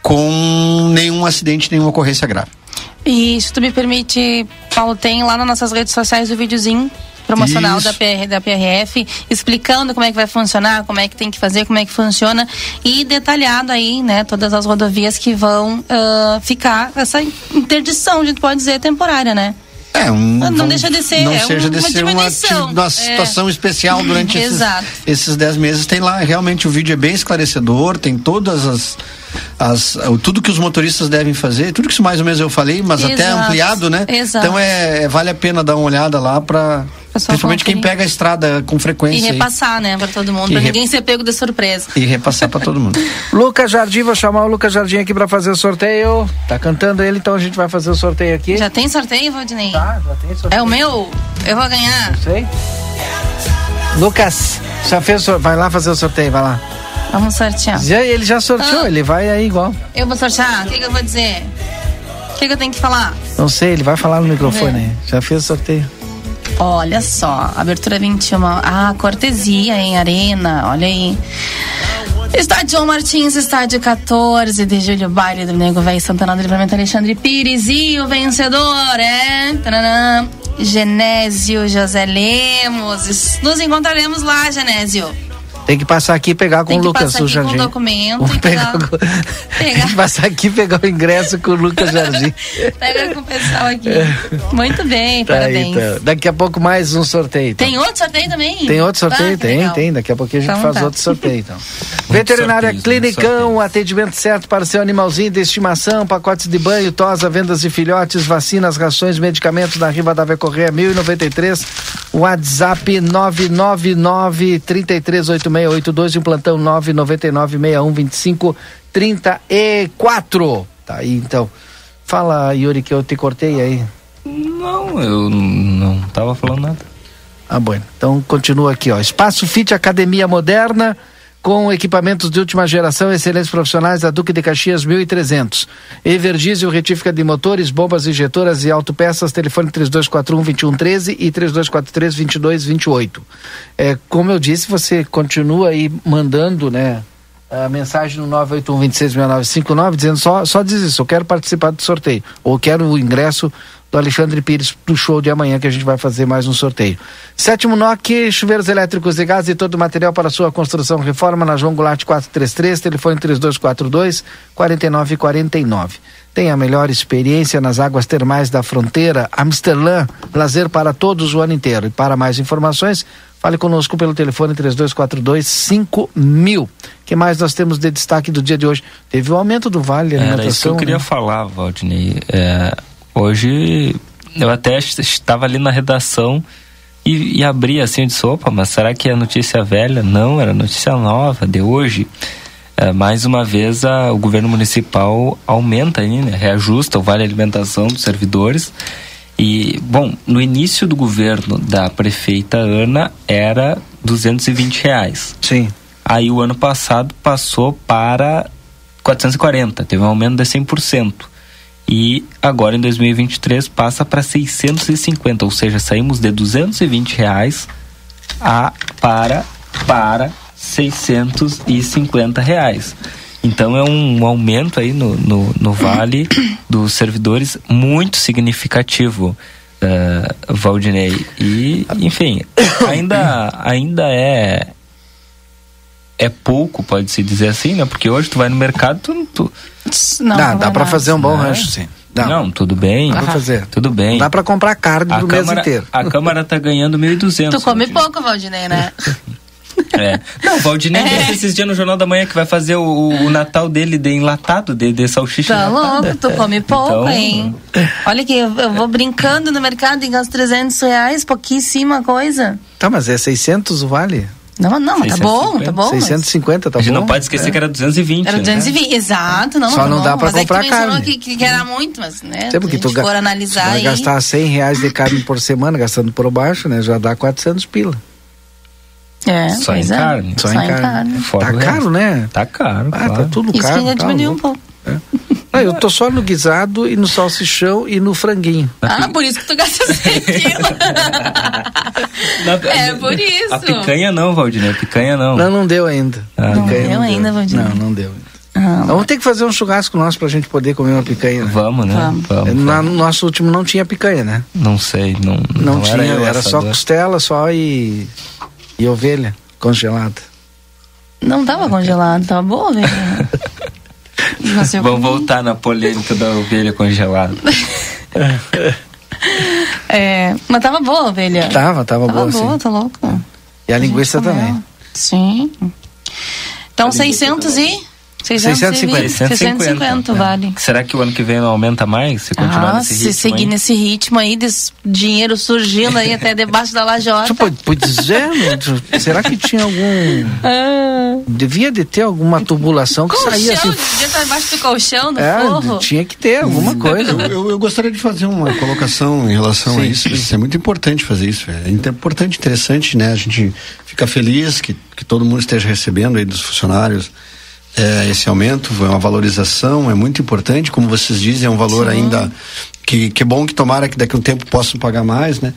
com nenhum acidente, nenhuma ocorrência grave. E se tu me permite, Paulo, tem lá nas nossas redes sociais o videozinho promocional Isso. da, PR, da PRF, explicando como é que vai funcionar, como é que tem que fazer, como é que funciona e detalhado aí, né, todas as rodovias que vão ah, ficar essa interdição, a gente pode dizer, temporária, né? É, um, Não vamos- deixa de ser, Não é seja um- de uma ser uma, uma É. situação especial durante esses, esses dez meses. Tem lá, realmente o vídeo é bem esclarecedor, tem todas as. As o- tudo que os motoristas devem fazer, tudo que isso mais ou menos eu falei, mas até Exato. ampliado, né? Exato. Então é, vale a pena dar uma olhada lá para Principalmente quem pega a estrada com E frequência. aí. repassar, né, pra todo mundo, E pra re- ninguém ser pego de surpresa. E repassar para todo mundo. Lucas Jardim, vou chamar o Lucas Jardim aqui pra fazer o sorteio. Tá cantando ele, então a gente vai fazer o sorteio aqui. Já tem sorteio, Valdinei? Tá, já tem sorteio. É o meu? Eu vou ganhar. Sei. Lucas, já fez o vai lá fazer o sorteio, vai lá. Vamos sortear. Já, ele já sorteou, Ah. ele vai aí igual. Eu vou sortear? O que, que eu vou dizer? O que, que eu tenho que falar? Não sei, ele vai falar no microfone É. Já fez o sorteio. Olha só, abertura 21. Ah, cortesia em Arena, olha aí. Estádio João Martins, estádio 14 de julho, baile do Nego Velho Santana do Livramento Alexandre Pires e o vencedor é. Tananã, Genésio José Lemos. Nos encontraremos lá, Genésio. Tem que passar aqui e pegar com Tem o que Lucas, passar o aqui com o Jardim. documento e pegar pegar- com- Tem que passar aqui e pegar o ingresso com o Lucas Jardim. Pega com o pessoal aqui. Muito bem, Tá aí, parabéns. então. Daqui a pouco mais um sorteio. então. Tem outro sorteio também? Tem outro sorteio? Ah, que tem, legal. tem. Daqui a pouquinho a gente Então faz tá. outro sorteio, então. Veterinária sorteios, Clinicão, atendimento certo para o seu animalzinho de estimação, pacotes de banho, tosa, vendas de filhotes, vacinas, rações, medicamentos na Riva da Correia 1093, WhatsApp 999 338682 e um plantão 999 6125 34. Tá aí, então. Fala, Yuri, que eu te cortei aí. Não, eu não tava falando nada. Ah, bom. Então continua aqui, ó. Espaço Fit Academia Moderna com equipamentos de última geração, excelentes profissionais da Duque de Caxias 1300. Everdiesel, retífica de motores, bombas injetoras e autopeças, telefone 3241-2113 e 3243-2228. É, como eu disse, você continua aí mandando, né, a mensagem no 981-266959 dizendo só, só diz isso, eu quero participar do sorteio, ou quero o ingresso do Alexandre Pires do show de amanhã que a gente vai fazer mais um sorteio. Sétimo NOC, chuveiros elétricos de gás e todo o material para sua construção e reforma na João Goulart 433, telefone 3242 4949. Tem a melhor experiência nas águas termais da fronteira, Amsterdã, lazer para todos o ano inteiro. E para mais informações, fale conosco pelo telefone 3242 5000. que mais nós temos de destaque do dia de hoje? Teve o aumento do vale Era alimentação. isso que eu queria né? falar, Valdinei. É, hoje eu até est- estava ali na redação e, e abri assim de sopa, mas será que é notícia velha? Não, era notícia nova de hoje. É, mais uma vez a- o governo municipal aumenta aí, né, reajusta o vale alimentação dos servidores. E, bom, no início do governo da prefeita Ana era 220 reais. Sim. Aí o ano passado passou para 440, teve um aumento de 100%. E agora em 2023 passa para 650, ou seja, saímos de 220 reais a para para 650 reais. Então é um aumento aí no, no, no vale dos servidores muito significativo, eh, Valdinei. E, enfim, ainda, ainda é é pouco, pode-se dizer assim, né? Porque hoje tu vai no mercado, tu, tu Não, dá, não dá para fazer um bom Né? rancho, sim. Dá. não, tudo bem. Dá pra fazer. Tudo bem. Dá para comprar carne a do mês Câmara, inteiro. a Câmara tá ganhando 1.200. Tu come Valdinei. pouco, Valdinei, né? É. Não, o Valdinei disse esses dias no Jornal da Manhã que vai fazer o, o Natal dele de enlatado, de, de salsicha Tá enlatada. louco, tu come pouco, Então- hein? Olha que eu, eu vou brincando no mercado e gasto 300 reais, pouquíssima coisa. Tá, mas é 600 o vale? Não, não, mas tá bom, tá bom. mas 650, tá A gente bom? não pode esquecer É. que era 220. Era né? 220, exato, não. Só tá não bom. dá pra mas é que tu comprar mencionou carne. Que, que era muito, mas, né? Sempre que tu ga- for tu analisar vai aí. gastar 100 reais de carne por semana, gastando por baixo, né? Já dá 400 pila. É, Só em é. carne. Só, em carne. Fora Tá caro, né? Tá caro, Ah, claro. tá tudo Isso que caro. ainda tá diminuiu um louco. Pouco. Não, eu tô só no guisado e no salsichão e no franguinho. Ah, por isso que tu gasta 100 quilos. É por isso. A picanha não, Valdinei, a picanha não. Não, não deu ainda. Ah, Não Picanha deu ainda, Valdir. Não, não deu ainda. Ah, Vamos ter que fazer um churrasco nosso pra gente poder comer uma picanha. Né? Vamos, né? Vamos. Vamos. Na- no nosso último não tinha picanha, né? Não sei, não, Não, não, tinha, eu era, só costela só e, e ovelha congelada. Não tava congelado, tava boa, velho. Vamos comi. voltar na polêmica da ovelha congelada. É, mas tava boa a ovelha. Tava, tava, Tava boa, boa, sim. tá louco. E a linguiça gente comeu. também. Sim. Então, 600 e... 650. 650. 650 vale. Será que o ano que vem não aumenta mais? Se continuar Ah, nesse se ritmo seguir aí? nesse ritmo aí, desse dinheiro surgindo aí até debaixo da lajota. Tu pode, pois é, né? Será que tinha algum. Ah, Devia de ter alguma tubulação que saía colchão, assim. devia estar debaixo do colchão, do É, forro. tinha que ter alguma coisa. Eu, eu- eu gostaria de fazer uma colocação em relação a Sim, isso. sim. Isso é muito importante fazer isso. É importante, interessante, né? A gente fica feliz que, que todo mundo esteja recebendo aí dos funcionários é, esse aumento, é uma valorização, é muito importante. Como vocês dizem, é um valor ainda que, que é bom que tomara que daqui a um tempo possam pagar mais, né?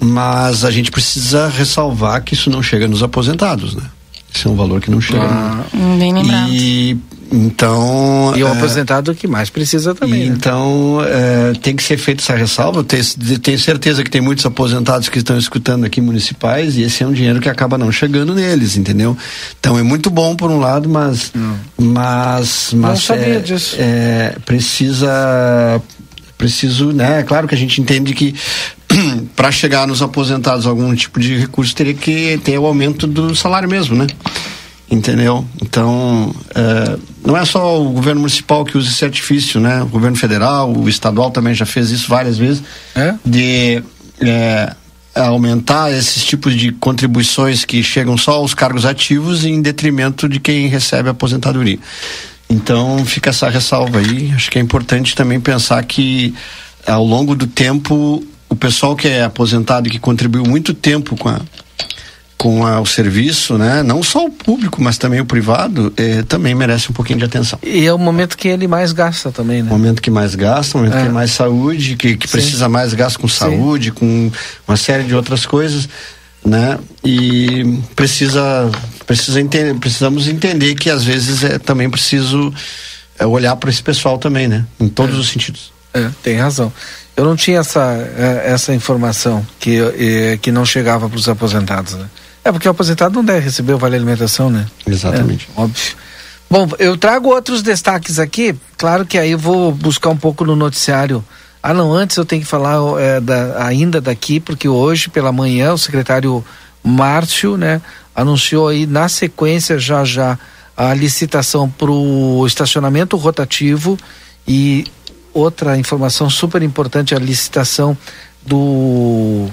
Mas a gente precisa ressalvar que isso não chega nos aposentados, né? Esse é um valor que não chega. Hum, Bem lembrado. E então. E o é, aposentado que mais precisa também. e né? Então, é, tem que ser feita essa ressalva. Tenho, tenho certeza que tem muitos aposentados que estão escutando aqui municipais e esse é um dinheiro que acaba não chegando neles, entendeu? Então é muito bom por um lado, mas. Mas. mas sabia é, disso. é, precisa. Preciso, né? É claro que a gente entende que para chegar nos aposentados algum tipo de recurso teria que ter o aumento do salário mesmo, né? Entendeu? Então, é, não é só o governo municipal que usa esse artifício, né? O governo federal, o estadual também já fez isso várias vezes, É? de é, aumentar esses tipos de contribuições que chegam só aos cargos ativos em detrimento de quem recebe a aposentadoria. Então, fica essa ressalva aí. Acho que é importante também pensar que, ao longo do tempo, o pessoal que é aposentado e que contribuiu muito tempo com a, com a- o serviço, né? Não só o público, mas também o privado, eh, também merece um pouquinho de atenção. E é o momento que ele mais gasta também, né? Momento que mais gasta, momento É. que tem mais saúde, que, que Sim. precisa mais gasto com saúde, com uma série de outras coisas, né? E precisa, precisa entender, precisamos entender que às vezes é também preciso é, olhar para esse pessoal também, né? Em todos os sentidos. É, tem razão. Eu não tinha essa, é, essa informação que, é, que não chegava para os aposentados, né? É porque o aposentado não deve receber o Vale Alimentação, né? Exatamente. É, óbvio. Bom, eu trago outros destaques aqui. Claro que aí eu vou buscar um pouco no noticiário. Ah, não, antes eu tenho que falar é, da- ainda daqui, porque hoje pela manhã o secretário Márcio, né, anunciou aí na sequência já já a licitação para o estacionamento rotativo e outra informação super importante, a licitação do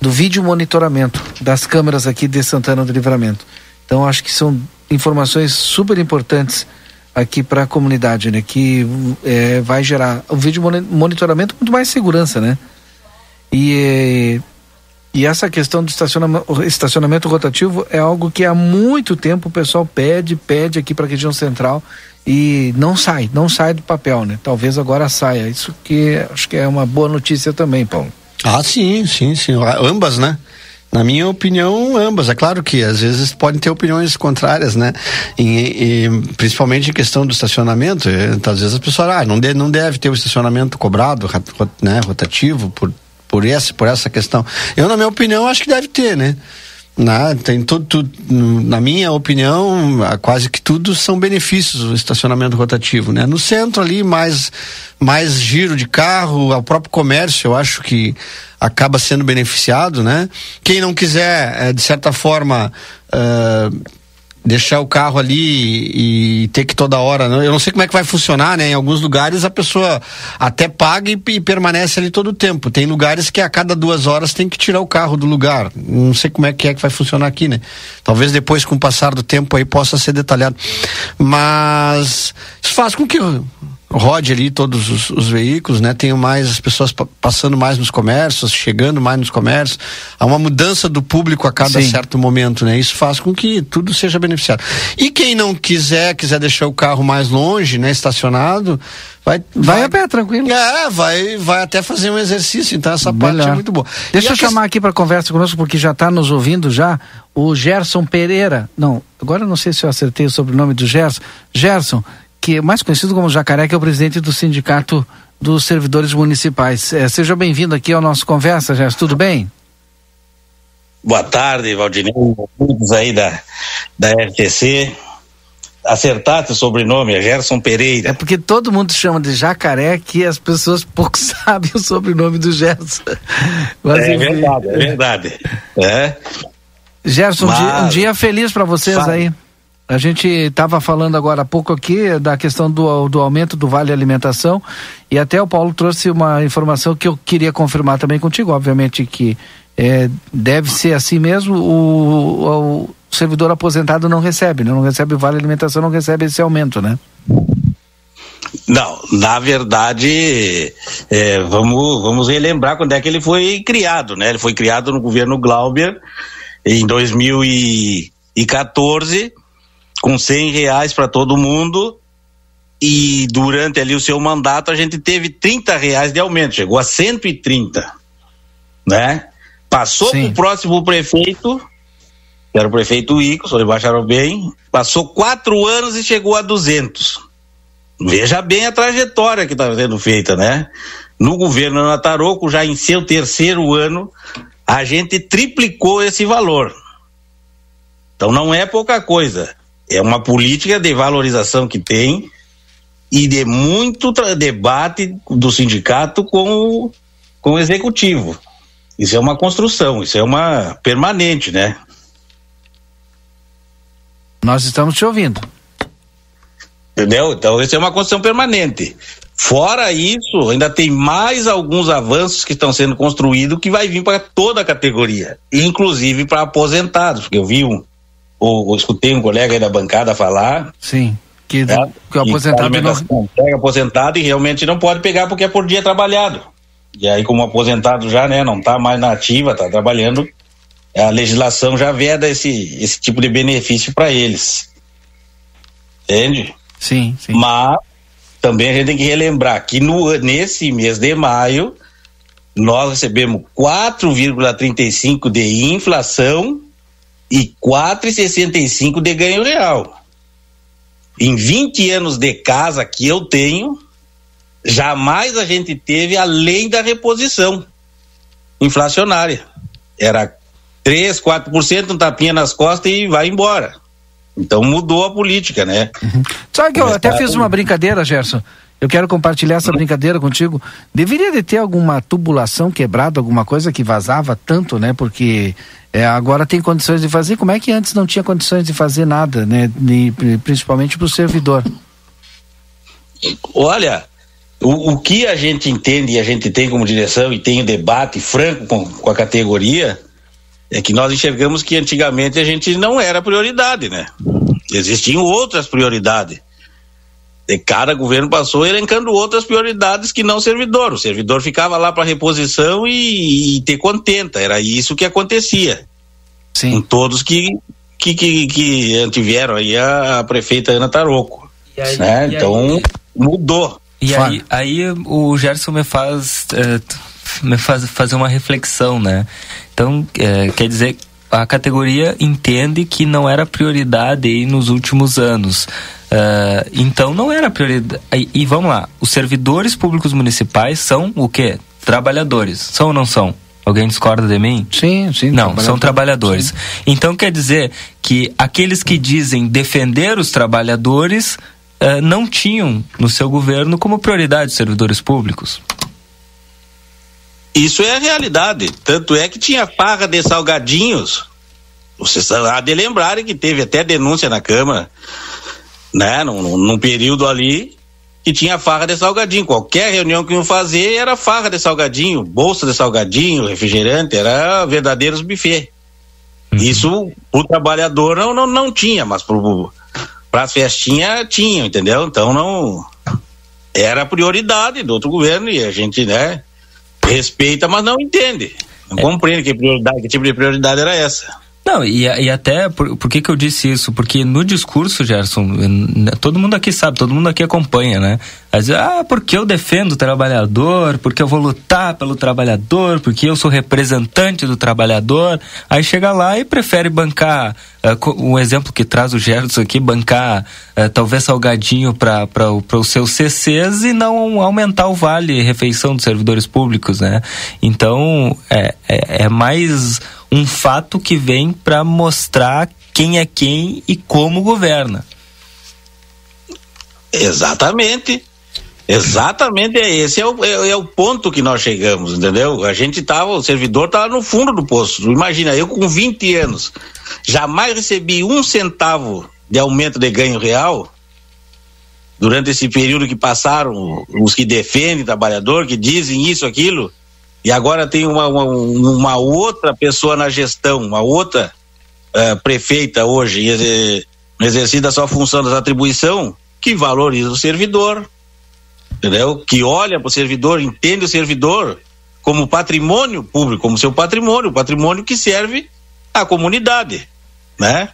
do vídeo monitoramento das câmeras aqui de Santana do Livramento. Então acho que são informações super importantes aqui para a comunidade, né? Que eh, vai gerar o vídeo moni- monitoramento muito mais segurança, né? E e essa questão do estacionamento, estacionamento rotativo é algo que há muito tempo o pessoal pede, pede aqui para a região central e não sai, não sai do papel, né? Talvez agora saia. Isso que acho que é uma boa notícia também, Paulo. Ah, sim, sim, sim. Ah, Ambas, né? Na minha opinião, ambas. É claro que às vezes podem ter opiniões contrárias, né? E, e, principalmente em questão do estacionamento. eh, Às vezes as pessoas, ah, não, de, não deve ter o estacionamento cobrado, né, rotativo, por, por, esse, por essa questão. Eu, na minha opinião, acho que deve ter, né? Na, tem tudo, tudo, na minha opinião, quase que tudo são benefícios o estacionamento rotativo, né? No centro ali, mais, mais giro de carro, o próprio comércio, eu acho que acaba sendo beneficiado, né? Quem não quiser, eh, de certa forma, ah, deixar o carro ali e ter que toda hora, né? eu não sei como é que vai funcionar, né? Em alguns lugares a pessoa até paga e, e permanece ali todo o tempo. Tem lugares que a cada duas horas tem que tirar o carro do lugar. Não sei como é que é que vai funcionar aqui, né? Talvez depois, com o passar do tempo, aí possa ser detalhado. Mas isso faz com que rode ali todos os, os, veículos, né? Tenham mais as pessoas passando mais nos comércios, chegando mais nos comércios. Há uma mudança do público a cada Sim. certo momento, né? Isso faz com que tudo seja beneficiado. E quem não quiser, quiser deixar o carro mais longe, né? Estacionado, vai, vai, vai a pé, tranquilo. É, vai, vai até fazer um exercício. Então essa Melhor. parte é muito boa. Deixa e eu chamar aqui para conversa conosco, porque já está nos ouvindo já o Gerson Pereira. Não, agora não sei se eu acertei o sobrenome do Gerson. Gerson, que é mais conhecido como Jacaré, que é o presidente do Sindicato dos Servidores Municipais. É, seja bem-vindo aqui ao nosso Conversa, Gerson, tudo bem? Boa tarde, Valdinei, todos aí da, da RTC. Acertaste o sobrenome, é Gerson Pereira. É porque todo mundo chama de jacaré que as pessoas pouco sabem o sobrenome do Gerson. Mas, é, verdade, é verdade. É. Gerson, Mas... um, dia, um dia feliz para vocês Fala. aí. A gente estava falando agora há pouco aqui da questão do, do aumento do vale alimentação e até o Paulo trouxe uma informação que eu queria confirmar também contigo. Obviamente que é, deve ser assim mesmo. O, o, servidor aposentado não recebe, né? não recebe vale alimentação, não recebe esse aumento, né? Não, na verdade, é, vamos, vamos relembrar quando é que ele foi criado, né? Ele foi criado no governo Glauber em 2014 com 100 reais para todo mundo e durante ali o seu mandato a gente teve 30 reais de aumento, chegou a 130, né? Passou para o próximo prefeito, que era o prefeito Ico, só baixaram bem, passou quatro anos e chegou a 200. Veja bem a trajetória que está sendo feita, né? No governo Nataroco, já em seu terceiro ano, a gente triplicou esse valor. Então não é pouca coisa. É uma política de valorização que tem e de muito debate do sindicato com o, com o executivo. Isso é uma construção, isso é uma permanente, né? Nós estamos te ouvindo. Entendeu? Então, isso é uma construção permanente. Fora isso, ainda tem mais alguns avanços que estão sendo construídos que vai vir para toda a categoria, inclusive para aposentados, porque eu vi um, ou, escutei um colega aí da bancada falar. Sim. Que, né, que o aposentado que não... pega aposentado e realmente não pode pegar porque é por dia trabalhado. E aí, como aposentado já, né, não está mais na ativa, está trabalhando, a legislação já veda esse, esse tipo de benefício para eles. Entende? Sim, sim. Mas também a gente tem que relembrar que no, nesse mês de maio nós recebemos 4,35 de inflação e 4,65 de ganho real. Em 20 anos de casa que eu tenho, jamais a gente teve além da reposição inflacionária. Era 3, 4%, um tapinha nas costas e vai embora. Então mudou a política, né? Uhum. Sabe que eu até fiz uma brincadeira, Gerson. Eu quero compartilhar essa brincadeira contigo. Deveria de ter alguma tubulação quebrada, alguma coisa que vazava tanto, né? Porque é, agora tem condições de fazer. Como é que antes não tinha condições de fazer nada, né? Principalmente para o servidor. Olha, o, o, que a gente entende e a gente tem como direção e tem um debate franco com, com a categoria é que nós enxergamos que antigamente a gente não era prioridade, né? Existiam outras prioridades. E cada governo passou elencando outras prioridades que não servidor. O servidor ficava lá para reposição e, e ter contenta. Era isso que acontecia. Sim. Com todos que, que, que, que antiveram aí a, a prefeita Ana Taroco. Aí, né? Então aí... mudou. E aí, aí o Gerson me faz, é, me faz fazer uma reflexão, né? Então, é, quer dizer, a categoria entende que não era prioridade aí nos últimos anos. Uh, então não era prioridade. E, e, vamos lá, os servidores públicos municipais são o quê? Trabalhadores. São ou não são? Alguém discorda de mim? Sim, sim. Não, são trabalhadores. Sim. Então quer dizer que aqueles que dizem defender os trabalhadores uh, não tinham no seu governo como prioridade os servidores públicos. Isso é a realidade. Tanto é que tinha farra de salgadinhos. Vocês há de lembrarem que teve até denúncia na Câmara né? Num, num período ali que tinha farra de salgadinho. Qualquer reunião que iam fazer era farra de salgadinho, bolsa de salgadinho, refrigerante, era verdadeiros buffet. Uhum. Isso o trabalhador não, não, não tinha, mas para as festinhas tinha, entendeu? Então não. era prioridade do outro governo e a gente, né, respeita, mas não entende. Não é. compreende que prioridade, que tipo de prioridade era essa. Não, e, e até, por, por que que eu disse isso? Porque no discurso, Gerson, todo mundo aqui sabe, todo mundo aqui acompanha, né? Vezes, ah, porque eu defendo o trabalhador, porque eu vou lutar pelo trabalhador, porque eu sou representante do trabalhador. Aí chega lá e prefere bancar, uh, um exemplo que traz o Gerson aqui, bancar uh, talvez salgadinho para os seus CCs e não aumentar o vale refeição dos servidores públicos, né? Então, é, é, é mais um fato que vem para mostrar quem é quem e como governa. Exatamente. Exatamente, é esse é o, é, é, o ponto que nós chegamos, entendeu? A gente tava, o servidor tava no fundo do poço. Imagina, eu com 20 anos, jamais recebi um centavo de aumento de ganho real durante esse período que passaram os que defendem trabalhador, que dizem isso, aquilo, e agora tem uma, uma, uma outra pessoa na gestão, uma outra uh, prefeita hoje, exercida a sua função das atribuição, que valoriza o servidor, entendeu? Que olha para o servidor, entende o servidor como patrimônio público, como seu patrimônio, patrimônio que serve à comunidade, né?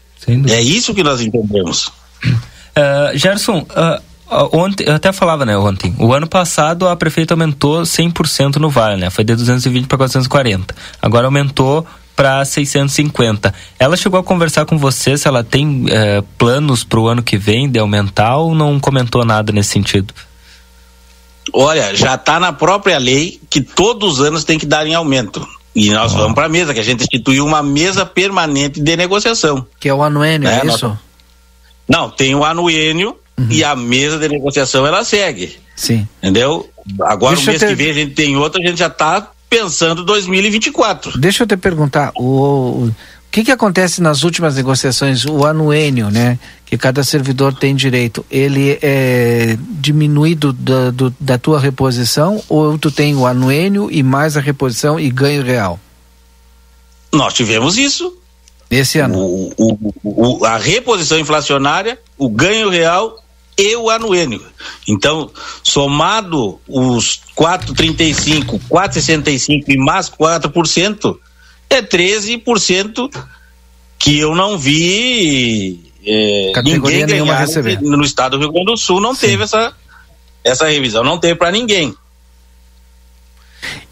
É isso que nós entendemos. Uh, Gerson, uh, Ontem, eu até falava, né, ontem. O ano passado a prefeita aumentou 100% no Vale, né? Foi de 220 para 440. Agora aumentou para 650. Ela chegou a conversar com você se ela tem eh, planos para o ano que vem de aumentar ou não comentou nada nesse sentido? Olha, já está na própria lei que todos os anos tem que dar em aumento. E nós oh. vamos para a mesa, que a gente instituiu uma mesa permanente de negociação. Que é o anuênio, né? é isso? Não, tem o anuênio uhum. e a mesa de negociação ela segue. Sim. Entendeu? Agora Deixa o mês ter... que vem a gente tem outra, a gente já está pensando 2024. Deixa eu te perguntar, o, o que que acontece nas últimas negociações, o anuênio, né, que cada servidor tem direito, ele é diminuído da, do, da tua reposição ou tu tem o anuênio e mais a reposição e ganho real? Nós tivemos isso. Esse ano. O, o, o, a reposição inflacionária, o ganho real e o anuênio. Então, somado os 4,35, 4,65 e mais 4%, é 13% que eu não vi é, ninguém ganhar receber. no estado do Rio Grande do Sul não Sim. teve essa, essa revisão, não teve para ninguém.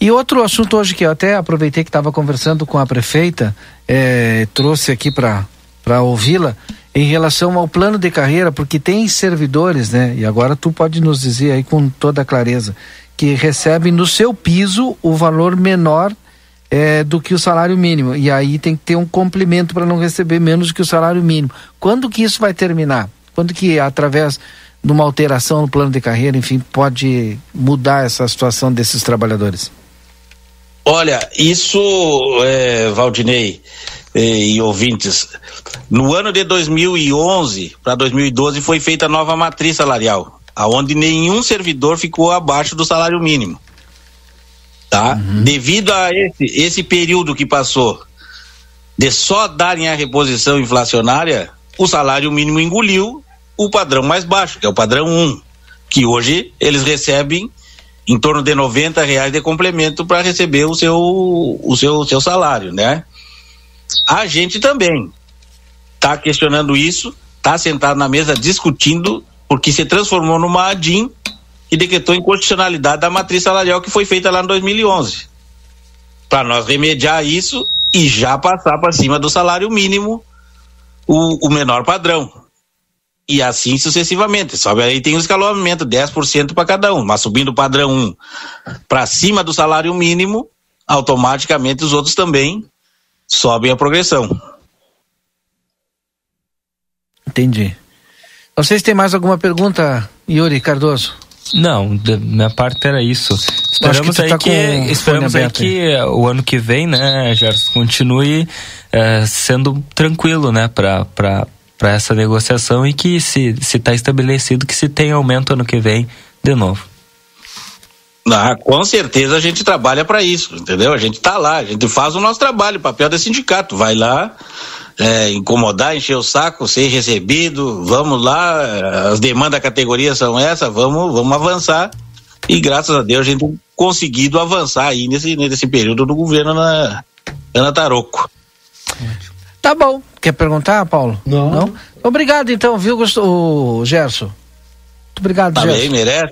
E outro assunto hoje que eu até aproveitei que estava conversando com a prefeita, é, trouxe aqui para ouvi-la, em relação ao plano de carreira, porque tem servidores, né? E agora tu pode nos dizer aí com toda clareza, que recebem no seu piso o valor menor é, do que o salário mínimo. E aí tem que ter um complemento para não receber menos do que o salário mínimo. Quando que isso vai terminar? Quando que, através de uma alteração no plano de carreira, enfim, pode mudar essa situação desses trabalhadores? Olha, isso, é, Valdinei, e, e ouvintes, no ano de 2011 para 2012 foi feita a nova matriz salarial, aonde nenhum servidor ficou abaixo do salário mínimo. Tá? Uhum. Devido a esse, esse período que passou de só darem a reposição inflacionária, o salário mínimo engoliu o padrão mais baixo, que é o padrão 1, que hoje eles recebem em torno de 90 reais de complemento para receber o seu, o seu, seu salário, né? A gente também está questionando isso, está sentado na mesa discutindo, porque se transformou numa ADIM que decretou inconstitucionalidade da matriz salarial que foi feita lá em 2011. Para nós remediar isso e já passar para cima do salário mínimo o, o menor padrão. E assim sucessivamente. Sobe aí tem o um escalonamento, 10% para cada um. Mas subindo o padrão 1 para cima do salário mínimo, automaticamente os outros também sobem a progressão. Entendi. Vocês têm mais alguma pergunta, Yuri Cardoso? Não, da minha parte era isso. Esperamos que aí, tá que, esperamos aí que o ano que vem, né, Gerson, continue é, sendo tranquilo, né, para para essa negociação e que se está estabelecido que se tem aumento ano que vem de novo. Ah, com certeza a gente trabalha para isso, entendeu? A gente está lá, a gente faz o nosso trabalho, o papel do sindicato, vai lá, é, incomodar, encher o saco, ser recebido, vamos lá, as demandas da categoria são essas, vamos, vamos avançar. E graças a Deus a gente tem conseguido avançar aí nesse, nesse período do governo Ana, Ana Taroco. Tá bom. Quer perguntar, Paulo? Não. Não? Obrigado, então, viu, Gusto- o Gerson? Muito obrigado, Tá Gerson. merece.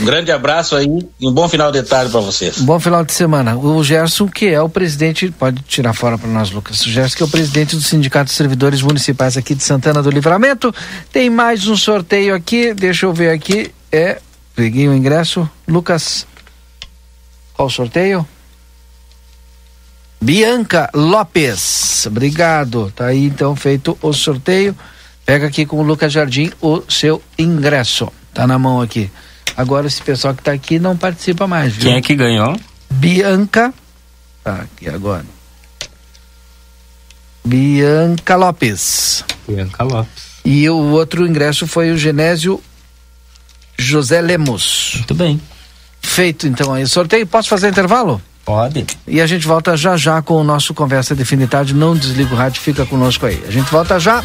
Um grande abraço aí e um bom final de tarde para vocês. Um bom final de semana. O Gerson, que é o presidente, pode tirar fora para nós, Lucas. O Gerson, que é o presidente do Sindicato de Servidores Municipais aqui de Santana do Livramento. Tem mais um sorteio aqui, deixa eu ver aqui. É, peguei o ingresso. Lucas, qual o sorteio? Bianca Lopes. Obrigado. Tá aí então feito o sorteio. Pega aqui com o Lucas Jardim o seu ingresso. Tá na mão aqui. Agora esse pessoal que tá aqui não participa mais, viu? Quem é que ganhou? Bianca. Tá aqui agora. Bianca Lopes. Bianca Lopes. E o outro ingresso foi o Genésio José Lemos. Muito bem. Feito então aí o sorteio. Posso fazer intervalo? Pode. E a gente volta já já com o nosso Conversa Definitário. Não desliga o rádio, fica conosco aí. A gente volta já.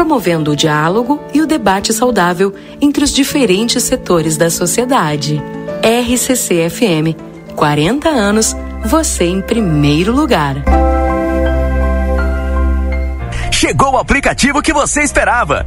promovendo o diálogo e o debate saudável entre os diferentes setores da sociedade. RCC-FM, 40 anos, você em primeiro lugar. Chegou o aplicativo que você esperava.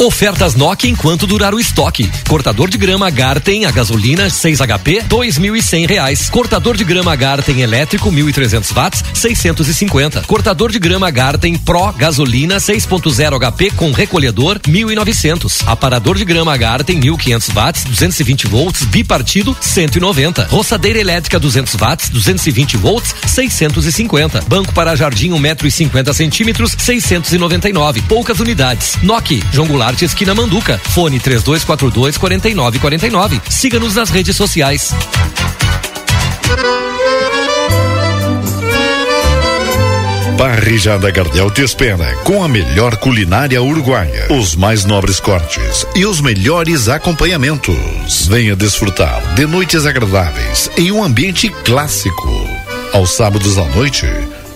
Ofertas Nokia enquanto durar o estoque. Cortador de grama Garten a gasolina 6 HP, 2.100 reais. Cortador de grama Garten elétrico 1.300 watts, 650. Cortador de grama Garten Pro gasolina 6.0 HP com recolhedor 1.900. Aparador de grama Garten 1.500 watts, 220 volts, bipartido 190. Roçadeira elétrica 200 watts, 220 volts, 650. Banco para jardim 1 metro e 50 centímetros, 699. Poucas unidades. Nokia, João Goulart esquina Manduca. Fone 3242 4949. Siga-nos nas redes sociais. Parrijada Gardel te espera com a melhor culinária uruguaia, os mais nobres cortes e os melhores acompanhamentos. Venha desfrutar de noites agradáveis em um ambiente clássico. Aos sábados à noite,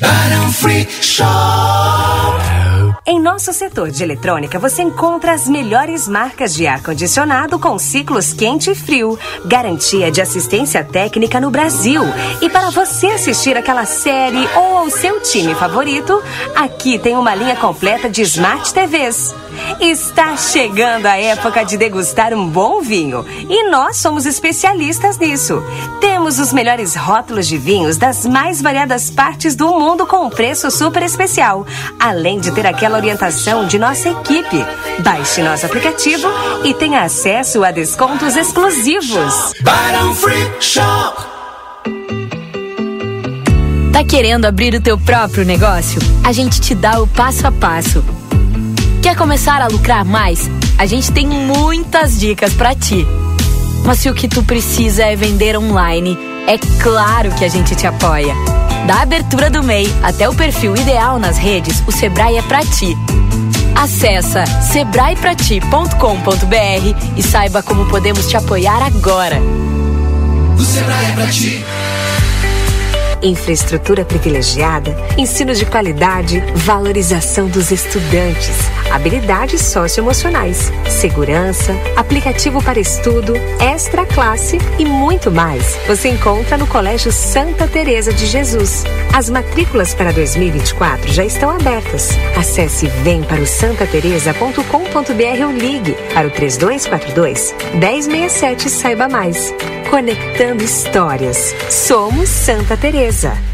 Barão Free Shop. Em nosso setor de eletrônica, você encontra as melhores marcas de ar-condicionado com ciclos quente e frio, garantia de assistência técnica no Brasil. E para você assistir aquela série ou ao seu time favorito, aqui tem uma linha completa de Smart TVs. Está chegando a época de degustar um bom vinho e nós somos especialistas nisso. Temos os melhores rótulos de vinhos das mais variadas partes do mundo com um preço super especial, além de ter aquela orientação de nossa equipe. Baixe nosso aplicativo e tenha acesso a descontos exclusivos. Barão Free Shop. Tá querendo abrir o teu próprio negócio? A gente te dá o passo a passo. Quer começar a lucrar mais? A gente tem muitas dicas para ti. Mas se o que tu precisa é vender online, é claro que a gente te apoia. Da abertura do MEI até o perfil ideal nas redes, o Sebrae é pra ti. Acesse sebraeprati.com.br e saiba como podemos te apoiar agora. O Sebrae é pra ti. Infraestrutura privilegiada, ensino de qualidade, valorização dos estudantes, habilidades socioemocionais, segurança, aplicativo para estudo, extra classe e muito mais. Você encontra no Colégio Santa Teresa de Jesus. As matrículas para 2024 já estão abertas. Acesse vemparaosantateresa.com.br ou ligue para o 3242 1067 e saiba mais. Conectando histórias. Somos Santa Teresa.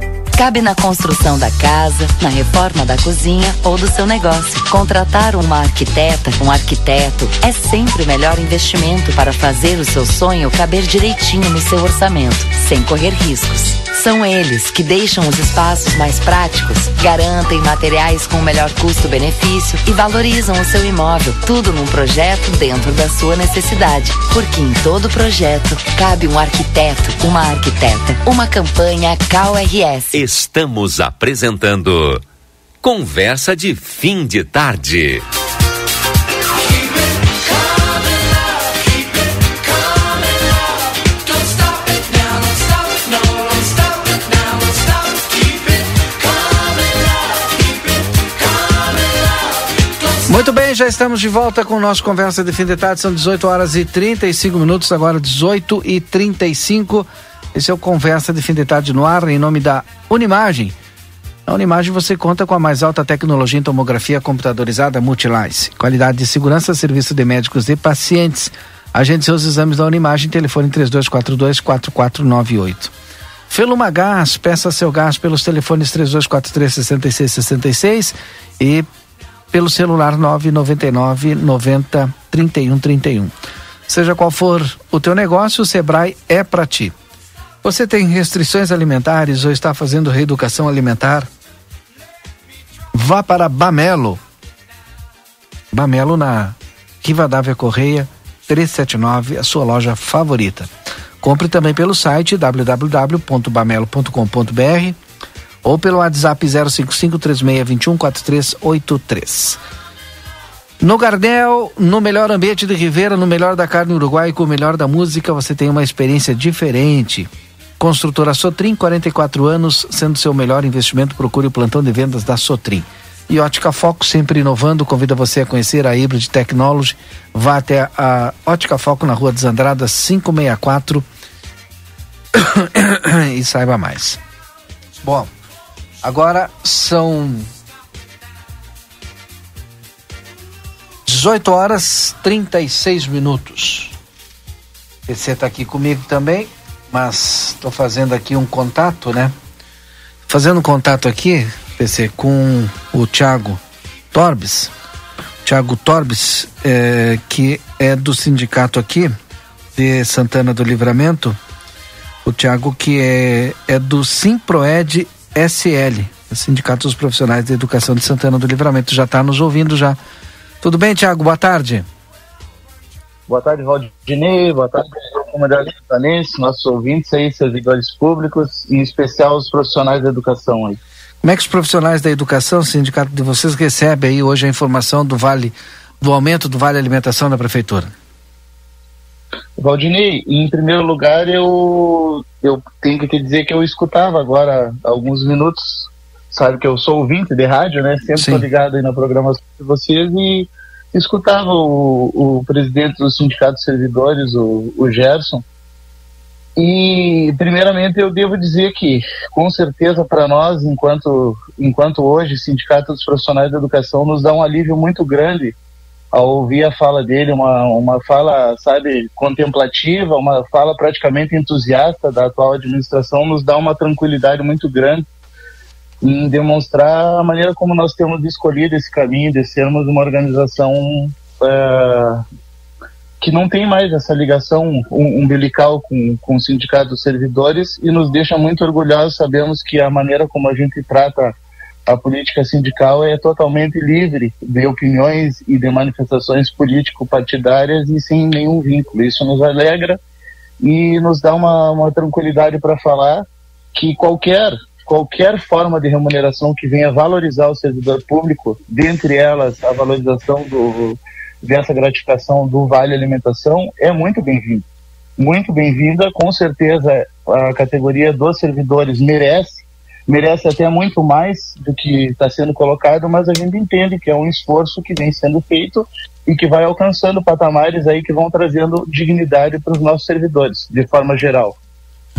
Cabe na construção da casa, na reforma da cozinha ou do seu negócio. Contratar uma arquiteta, um arquiteto, é sempre o melhor investimento para fazer o seu sonho caber direitinho no seu orçamento, sem correr riscos. São eles que deixam os espaços mais práticos, garantem materiais com o melhor custo-benefício e valorizam o seu imóvel. Tudo num projeto dentro da sua necessidade. Porque em todo projeto cabe um arquiteto, uma arquiteta. Uma campanha CalRS. Estamos apresentando Conversa de Fim de Tarde. Muito bem, já estamos de volta com o nosso Conversa de Fim de Tarde. São 18 horas e 35 minutos, agora 18 e 35. Esse é o Conversa de Fim de Tarde no ar, em nome da Unimagem. Na Unimagem você conta com a mais alta tecnologia em tomografia computadorizada Multilice. Qualidade de segurança, serviço de médicos e pacientes. Agende seus exames da Unimagem, telefone 3242-4498. Feluma Gás, peça seu gás pelos telefones 3243-6666 e pelo celular 999 90 31 31. Seja qual for o teu negócio, o Sebrae é para ti. Você tem restrições alimentares ou está fazendo reeducação alimentar? Vá para Bamelo. Bamelo na Rivadavia Correia 379, a sua loja favorita. Compre também pelo site www.bamelo.com.br ou pelo WhatsApp 05536214383. No Gardel, no melhor ambiente de Rivera, no melhor da carne uruguai com o melhor da música, você tem uma experiência diferente. Construtora Sotrim, 44 anos, sendo seu melhor investimento, procure o plantão de vendas da Sotrim. E Ótica Foco, sempre inovando, convida você a conhecer a Hybrid Technology. Vá até a Ótica Foco na Rua dos Andradas 564 e saiba mais. Bom, agora são 18 horas 36 minutos. Você está aqui comigo também, mas estou fazendo aqui um contato, né? Fazendo contato aqui, PC, com o Thiago Torbes. Thiago Torbes, é, que é do sindicato aqui de Santana do Livramento. O Thiago que é, é do Simproed SL, Sindicato dos Profissionais de Educação de Santana do Livramento. Já está nos ouvindo já. Tudo bem, Thiago? Boa tarde. Boa tarde, Valdinei. Boa tarde, comunidade santanense, nossos ouvintes aí, servidores públicos, em especial os profissionais da educação aí. Como é que os profissionais da educação, o sindicato de vocês, recebem aí hoje a informação do vale, do aumento do vale alimentação da prefeitura? Valdinei, em primeiro lugar, eu, eu tenho que te dizer que eu escutava agora alguns minutos, sabe que eu sou ouvinte de rádio, né? Sempre estou ligado aí na programação de vocês e escutava o, o presidente do Sindicato de Servidores, o, o Gerson, e primeiramente eu devo dizer que, com certeza, para nós, enquanto, enquanto hoje, Sindicato dos Profissionais da Educação, nos dá um alívio muito grande ao ouvir a fala dele, uma, uma fala, sabe, contemplativa, uma fala praticamente entusiasta da atual administração, nos dá uma tranquilidade muito grande em demonstrar a maneira como nós temos escolhido esse caminho de sermos uma organização é, que não tem mais essa ligação um, umbilical com, com o sindicato dos servidores e nos deixa muito orgulhosos. Sabemos que a maneira como a gente trata a política sindical é totalmente livre de opiniões e de manifestações político-partidárias e sem nenhum vínculo. Isso nos alegra e nos dá uma, uma tranquilidade para falar que qualquer qualquer forma de remuneração que venha valorizar o servidor público, dentre elas a valorização do, dessa gratificação do Vale Alimentação, é muito bem-vindo. Muito bem-vinda, com certeza a categoria dos servidores merece, merece até muito mais do que está sendo colocado, mas a gente entende que é um esforço que vem sendo feito e que vai alcançando patamares aí que vão trazendo dignidade para os nossos servidores, de forma geral.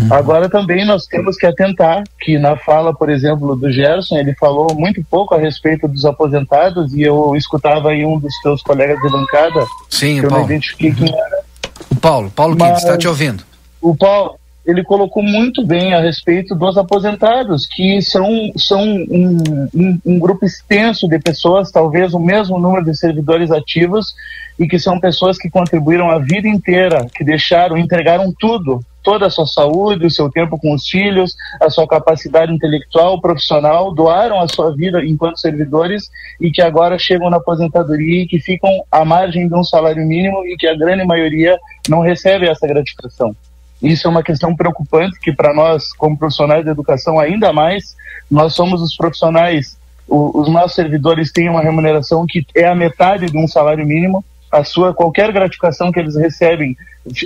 Agora também nós temos que atentar que na fala, por exemplo, do Gerson, ele falou muito pouco a respeito dos aposentados e eu escutava aí um dos teus colegas de bancada. Sim, que o eu Paulo. não identifiquei quem era. O Paulo, Paulo Mas- Quinto, está te ouvindo. O Paulo, ele colocou muito bem a respeito dos aposentados, que são, são um, um, um grupo extenso de pessoas, talvez o mesmo número de servidores ativos, e que são pessoas que contribuíram a vida inteira, que deixaram, entregaram tudo, toda a sua saúde, o seu tempo com os filhos, a sua capacidade intelectual, profissional, doaram a sua vida enquanto servidores e que agora chegam na aposentadoria e que ficam à margem de um salário mínimo e que a grande maioria não recebe essa gratificação. Isso é uma questão preocupante que para nós, como profissionais da educação, ainda mais, nós somos os profissionais, o- os nossos servidores têm uma remuneração que é a metade de um salário mínimo, a sua qualquer gratificação que eles recebem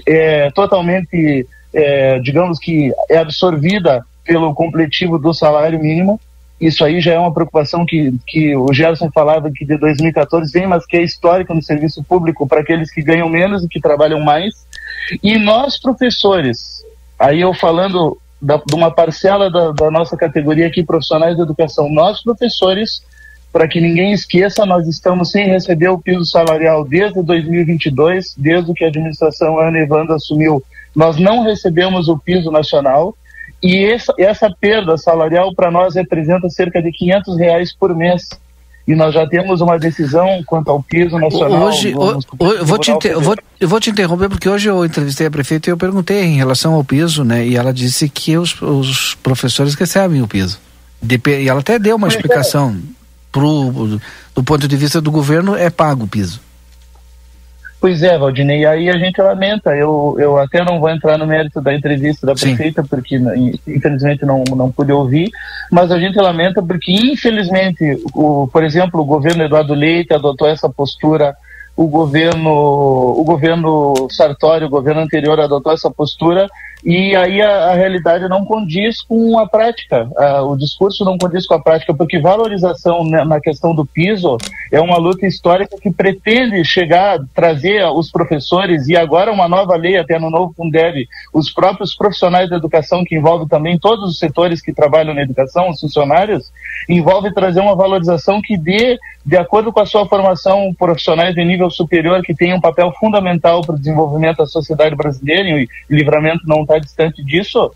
é totalmente, é, digamos que é absorvida pelo completivo do salário mínimo. Isso aí já é uma preocupação que, que o Gerson falava que de 2014 vem, mas que é histórica no serviço público para aqueles que ganham menos e que trabalham mais. E nós, professores, aí eu falando da- de uma parcela da, da nossa categoria aqui, profissionais da educação, nós, professores, para que ninguém esqueça, nós estamos sem receber o piso salarial desde 2022, desde que a administração Ana Evanda assumiu, nós não recebemos o piso nacional e essa, essa perda salarial para nós representa cerca de 500 reais por mês. E nós já temos uma decisão quanto ao piso nacional. Hoje, eu, vou te inter, vou, eu vou te interromper porque hoje eu entrevistei a prefeita e eu perguntei em relação ao piso, né? E ela disse que os, os professores recebem o piso. e ela até deu uma é. explicação. É. Pro, do ponto de vista do governo, é pago o piso. Pois é, Valdinei, aí a gente lamenta. Eu, eu até não vou entrar no mérito da entrevista da prefeita, Sim. porque infelizmente não, não pude ouvir, mas a gente lamenta porque, infelizmente, o, por exemplo, o governo Eduardo Leite adotou essa postura o governo, o governo Sartori, o governo anterior adotou essa postura e aí a, a realidade não condiz com a prática, o discurso não condiz com a prática, porque valorização na, questão do piso é uma luta histórica que pretende chegar, trazer os professores e agora uma nova lei até no novo Fundeb, os próprios profissionais da educação que envolve também todos os setores que trabalham na educação, os funcionários, envolve trazer uma valorização que dê de acordo com a sua formação, profissionais de nível superior que têm um papel fundamental para o desenvolvimento da sociedade brasileira, e o livramento não está distante disso,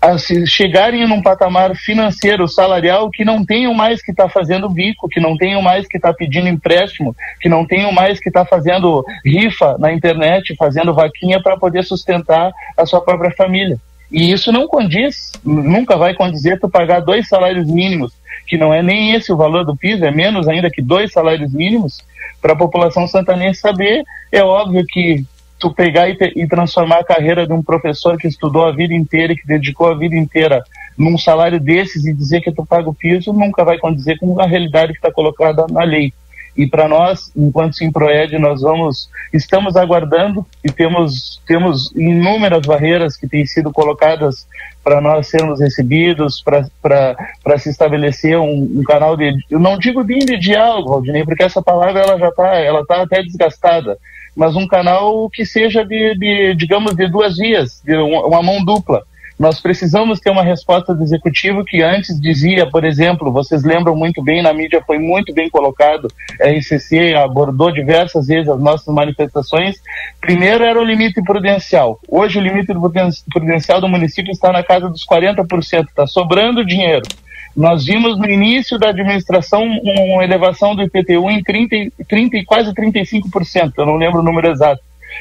a se chegarem num patamar financeiro, salarial, que não tenham mais que estar tá fazendo bico, que não tenham mais que estar tá pedindo empréstimo, que não tenham mais que estar tá fazendo rifa na internet, fazendo vaquinha para poder sustentar a sua própria família. E isso não condiz, nunca vai condizer tu pagar dois salários mínimos que não é nem esse o valor do piso, é menos ainda que dois salários mínimos, para a população santanense saber, é óbvio que tu pegar e, e, transformar a carreira de um professor que estudou a vida inteira e que dedicou a vida inteira num salário desses e dizer que tu paga o piso, nunca vai condizer com a realidade que está colocada na lei. E para nós, enquanto Simproed, nós vamos, estamos aguardando e temos, temos inúmeras barreiras que têm sido colocadas para nós sermos recebidos, para se estabelecer um, um, canal de, eu não digo de, de diálogo, Valdinei, porque essa palavra ela já está, ela tá até desgastada, mas um canal que seja de, de digamos, de duas vias, de uma, mão dupla nós precisamos ter uma resposta do executivo que antes dizia, por exemplo, vocês lembram muito bem, na mídia foi muito bem colocado, a RCC abordou diversas vezes as nossas manifestações. Primeiro era o limite prudencial. Hoje o limite prudencial do município está na casa dos 40%, está sobrando dinheiro. Nós vimos no início da administração uma elevação do IPTU em 30, 30 quase 35%, eu não lembro o número exato.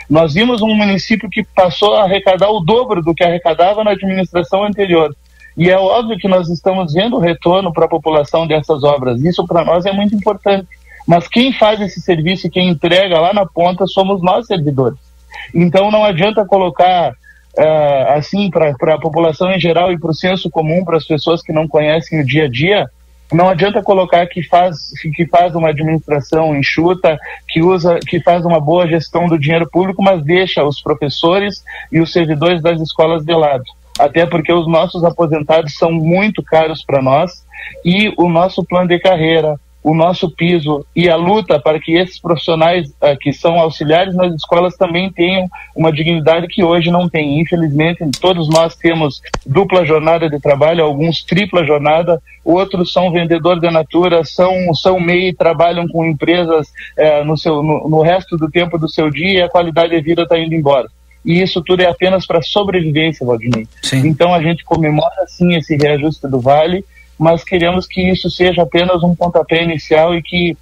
Nós vimos um município que passou a arrecadar o dobro do que arrecadava na administração anterior. E é óbvio que nós estamos vendo o retorno para a população dessas obras. Isso para nós é muito importante. Mas quem faz esse serviço e quem entrega lá na ponta somos nós, servidores. Então não adianta colocar uh, assim para a população em geral e para o senso comum, para as pessoas que não conhecem o dia a dia, não adianta colocar que faz, que faz uma administração enxuta, que usa, que faz uma boa gestão do dinheiro público, mas deixa os professores e os servidores das escolas de lado. Até porque os nossos aposentados são muito caros para nós e o nosso plano de carreira, o nosso piso e a luta para que esses profissionais uh, que são auxiliares nas escolas também tenham uma dignidade que hoje não tem. Infelizmente, todos nós temos dupla jornada de trabalho, alguns tripla jornada, outros são vendedor de natura, são, são MEI, trabalham com empresas uh, no, seu, no, no resto do tempo do seu dia e a qualidade de vida está indo embora e isso tudo é apenas para sobrevivência, Valdinei. Então a gente comemora sim esse reajuste do Vale, mas queremos que isso seja apenas um pontapé inicial e que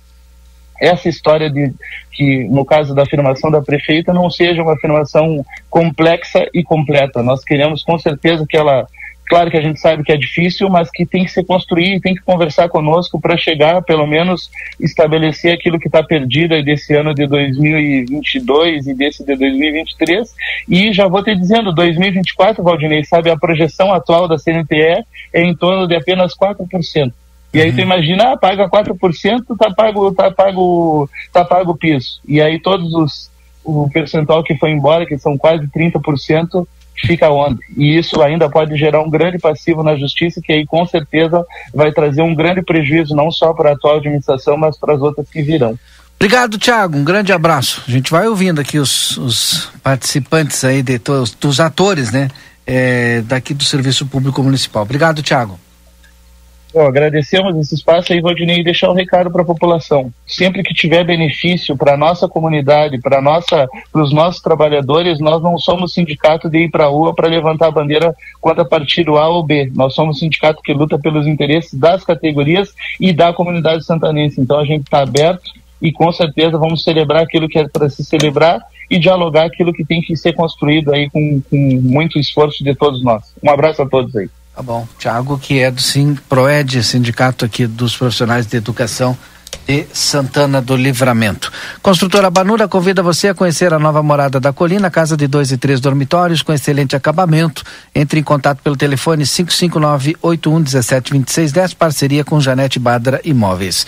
essa história de que no caso da afirmação da prefeita não seja uma afirmação complexa e completa. Nós queremos com certeza que ela Claro que a gente sabe que é difícil, mas que tem que se construir, tem que conversar conosco para chegar, pelo menos, estabelecer aquilo que está perdido desse ano de 2022 e desse de 2023. E já vou te dizendo, 2024, Valdinei, sabe, a projeção atual da CNTE é em torno de apenas 4%. E aí tu uhum. imagina, ah, paga 4%, tá pago, tá pago, tá pago o piso. E aí todos os o percentual que foi embora, que são quase 30%, fica onde? E isso ainda pode gerar um grande passivo na justiça, que aí com certeza vai trazer um grande prejuízo não só para a atual administração, mas para as outras que virão. Obrigado, Tiago. Um grande abraço. A gente vai ouvindo aqui os, os participantes aí, de, dos, atores, né? É, daqui do Serviço Público Municipal. Obrigado, Tiago. Bom, agradecemos esse espaço aí, Valdinei, e deixar um recado para a população. Sempre que tiver benefício para a nossa comunidade, para os nossos trabalhadores, nós não somos sindicato de ir para a rua para levantar a bandeira contra partido A ou B. Nós somos sindicato que luta pelos interesses das categorias e da comunidade santanense. Então a gente está aberto e com certeza vamos celebrar aquilo que é para se celebrar e dialogar aquilo que tem que ser construído aí com, com muito esforço de todos nós. Um abraço a todos aí. Tá bom. Tiago, que é do Sim Proed, sindicato aqui dos profissionais de educação de Santana do Livramento. Construtora Banura convida você a conhecer a nova morada da Colina, casa de dois e três dormitórios com excelente acabamento. Entre em contato pelo telefone 559-8117-2610, parceria com Janete Badra Imóveis.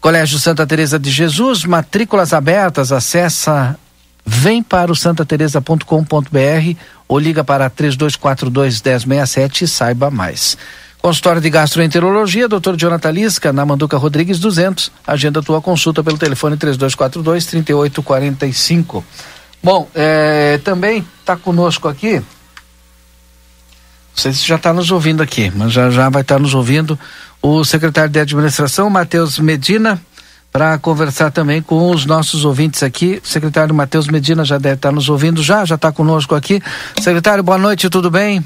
Colégio Santa Teresa de Jesus, matrículas abertas, acessa vem para o santateresa.com.br ou liga para 3242 1067 e saiba mais. Consultório de Gastroenterologia, Dr. Jonathan Lisca, na Manduca Rodrigues 200. Agenda tua consulta pelo telefone 3242 3845. Bom, é, também está conosco aqui. Não sei se já está nos ouvindo aqui, mas já já vai estar tá nos ouvindo o secretário de administração, Matheus Medina para conversar também com os nossos ouvintes aqui. O secretário Matheus Medina já deve estar nos ouvindo já, já está conosco aqui. Secretário, boa noite, tudo bem?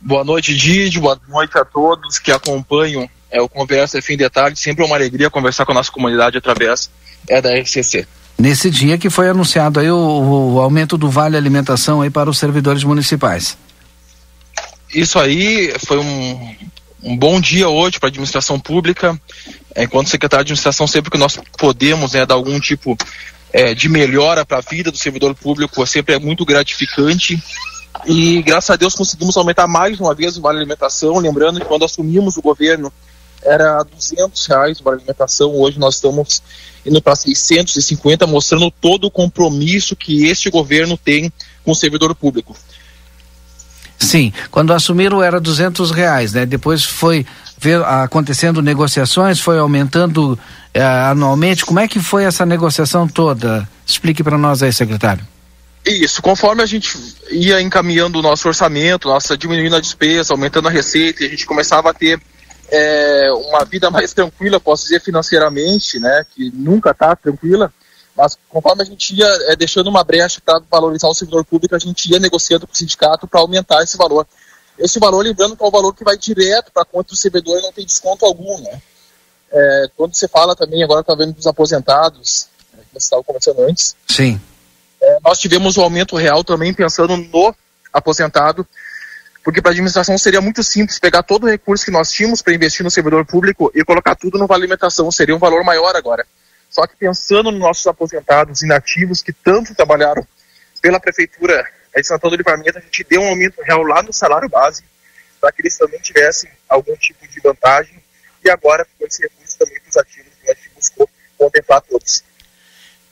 Boa noite, Didi, boa noite a todos que acompanham é, o Conversa Fim de Tarde. Sempre é uma alegria conversar com a nossa comunidade através é, da RCC. Nesse dia que foi anunciado aí o, o aumento do Vale Alimentação aí para os servidores municipais. Isso aí foi um, um bom dia hoje para a administração pública. Enquanto secretário de administração, sempre que nós podemos né, dar algum tipo é, de melhora para a vida do servidor público, sempre é muito gratificante. E graças a Deus conseguimos aumentar mais uma vez o Vale Alimentação. Lembrando que quando assumimos o governo era 200 reais o Vale Alimentação, hoje nós estamos indo para 650, mostrando todo o compromisso que este governo tem com o servidor público. Sim, quando assumiram era duzentos reais, né? Depois foi ver, acontecendo negociações, foi aumentando eh, anualmente. Como é que foi essa negociação toda? Explique para nós aí, secretário. Isso, conforme a gente ia encaminhando o nosso orçamento, nossa diminuindo a despesa, aumentando a receita, a gente começava a ter é, uma vida mais tranquila, posso dizer financeiramente, né, que nunca está tranquila, mas conforme a gente ia é, deixando uma brecha para valorizar o servidor público, a gente ia negociando com o sindicato para aumentar esse valor. Esse valor, lembrando que é o valor que vai direto para a conta do servidor e não tem desconto algum, né? É, quando você fala também, agora está vendo dos aposentados, né, que você estava conversando antes. Sim. É, nós tivemos o um aumento real também pensando no aposentado, porque para a administração seria muito simples pegar todo o recurso que nós tínhamos para investir no servidor público e colocar tudo no Vale Alimentação, seria um valor maior agora. Só que pensando nos nossos aposentados inativos que tanto trabalharam pela prefeitura de Santana do Livramento, a gente deu um aumento real lá no salário base para que eles também tivessem algum tipo de vantagem e agora ficou esse recurso também para os ativos que a gente buscou contemplar todos.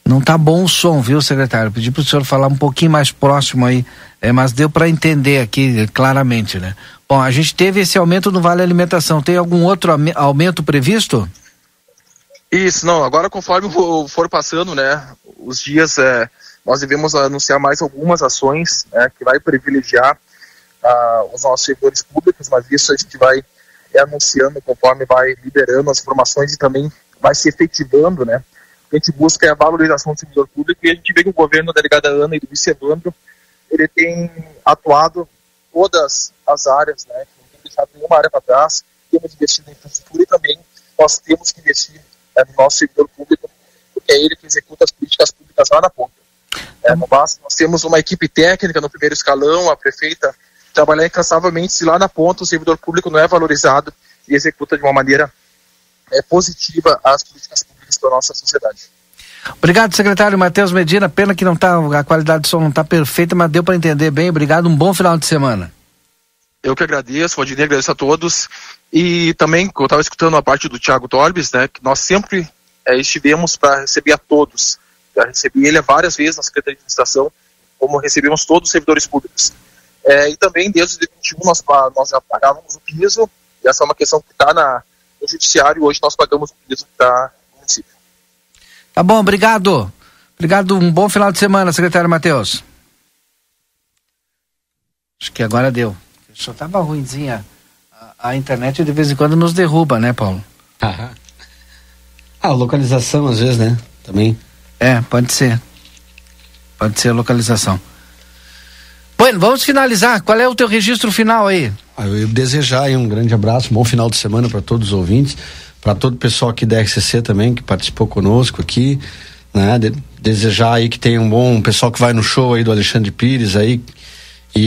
Não tá bom o som, viu, secretário? Pedi para o senhor falar um pouquinho mais próximo aí, é, mas deu para entender aqui claramente, né? Bom, a gente teve esse aumento no Vale Alimentação. Tem algum outro aumento previsto? Isso, não. Agora, conforme for passando, né, os dias, é, nós devemos anunciar mais algumas ações né, que vai privilegiar uh, os nossos servidores públicos, mas isso a gente vai é, anunciando conforme vai liberando as informações e também vai se efetivando, né. A gente busca é a valorização do servidor público e a gente vê que o governo da delegada Ana e do vice Evandro, ele tem atuado todas as áreas, né, não tem deixado nenhuma área para trás, temos investido em infraestrutura e também nós temos que investir é, no nosso servidor público, porque é ele que executa as políticas públicas lá na ponta. É, no basta, nós temos uma equipe técnica no primeiro escalão, a prefeita trabalhar incansavelmente se lá na ponta o servidor público não é valorizado e executa de uma maneira é, positiva as políticas públicas para a nossa sociedade. Obrigado, secretário Matheus Medina. Pena que não tá, a qualidade do som não está perfeita, mas deu para entender bem. Obrigado, um bom final de semana. Eu que agradeço, Valdinei, agradeço a todos. E também, eu estava escutando a parte do Tiago Torbes, né, que nós sempre é, estivemos para receber a todos. Já recebi ele várias vezes na Secretaria de Administração, como recebemos todos os servidores públicos. É, e também, desde 2021, nós, nós já pagávamos o piso, e essa é uma questão que está no Judiciário, hoje nós pagamos o piso que está no município. Tá bom, obrigado. Obrigado, um bom final de semana, secretário Matheus. Acho que agora deu. Só estava ruimzinha A internet de vez em quando nos derruba, né, Paulo? Ah, a localização às vezes, né? Também. É, pode ser. Pode ser a localização. Bueno, vamos finalizar. Qual é o teu registro final aí? Ah, Eu desejar aí um grande abraço, um bom final de semana para todos os ouvintes, para todo o pessoal aqui da RCC também que participou conosco aqui, né? De- desejar aí que tenha um bom pessoal que vai no show aí do Alexandre Pires aí e,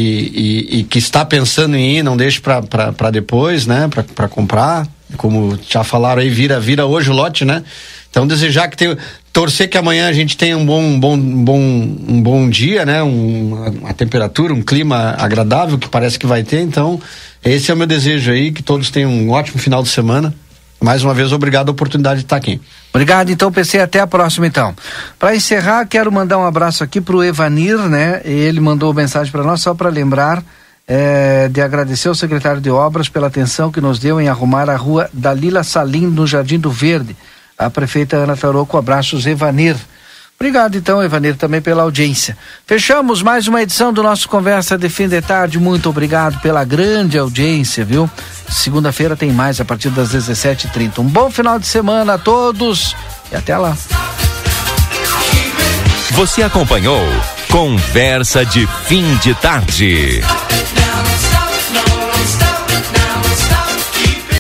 e- e que está pensando em ir, não deixe para depois, né? Para comprar, como já falaram aí, vira vira hoje o lote, né? Então desejar que tenha torcer que amanhã a gente tenha um bom um bom um bom, um bom dia, né? Um, uma, temperatura, um clima agradável que parece que vai ter. Então esse é o meu desejo aí, que todos tenham um ótimo final de semana. Mais uma vez obrigado a oportunidade de estar aqui. Obrigado, então, PC. Até a próxima, então. Para encerrar, quero mandar um abraço aqui para o Evanir, né? Ele mandou mensagem para nós só para lembrar eh, de agradecer ao secretário de Obras pela atenção que nos deu em arrumar a rua Dalila Salim no Jardim do Verde. A prefeita Ana Taroco, abraços, Evanir. Obrigado, então, Evanir, também pela audiência. Fechamos mais uma edição do nosso Conversa de Fim de Tarde. Muito obrigado pela grande audiência, viu? Segunda-feira tem mais a partir das 17h30. Um bom final de semana a todos e até lá. Você acompanhou Conversa de Fim de Tarde.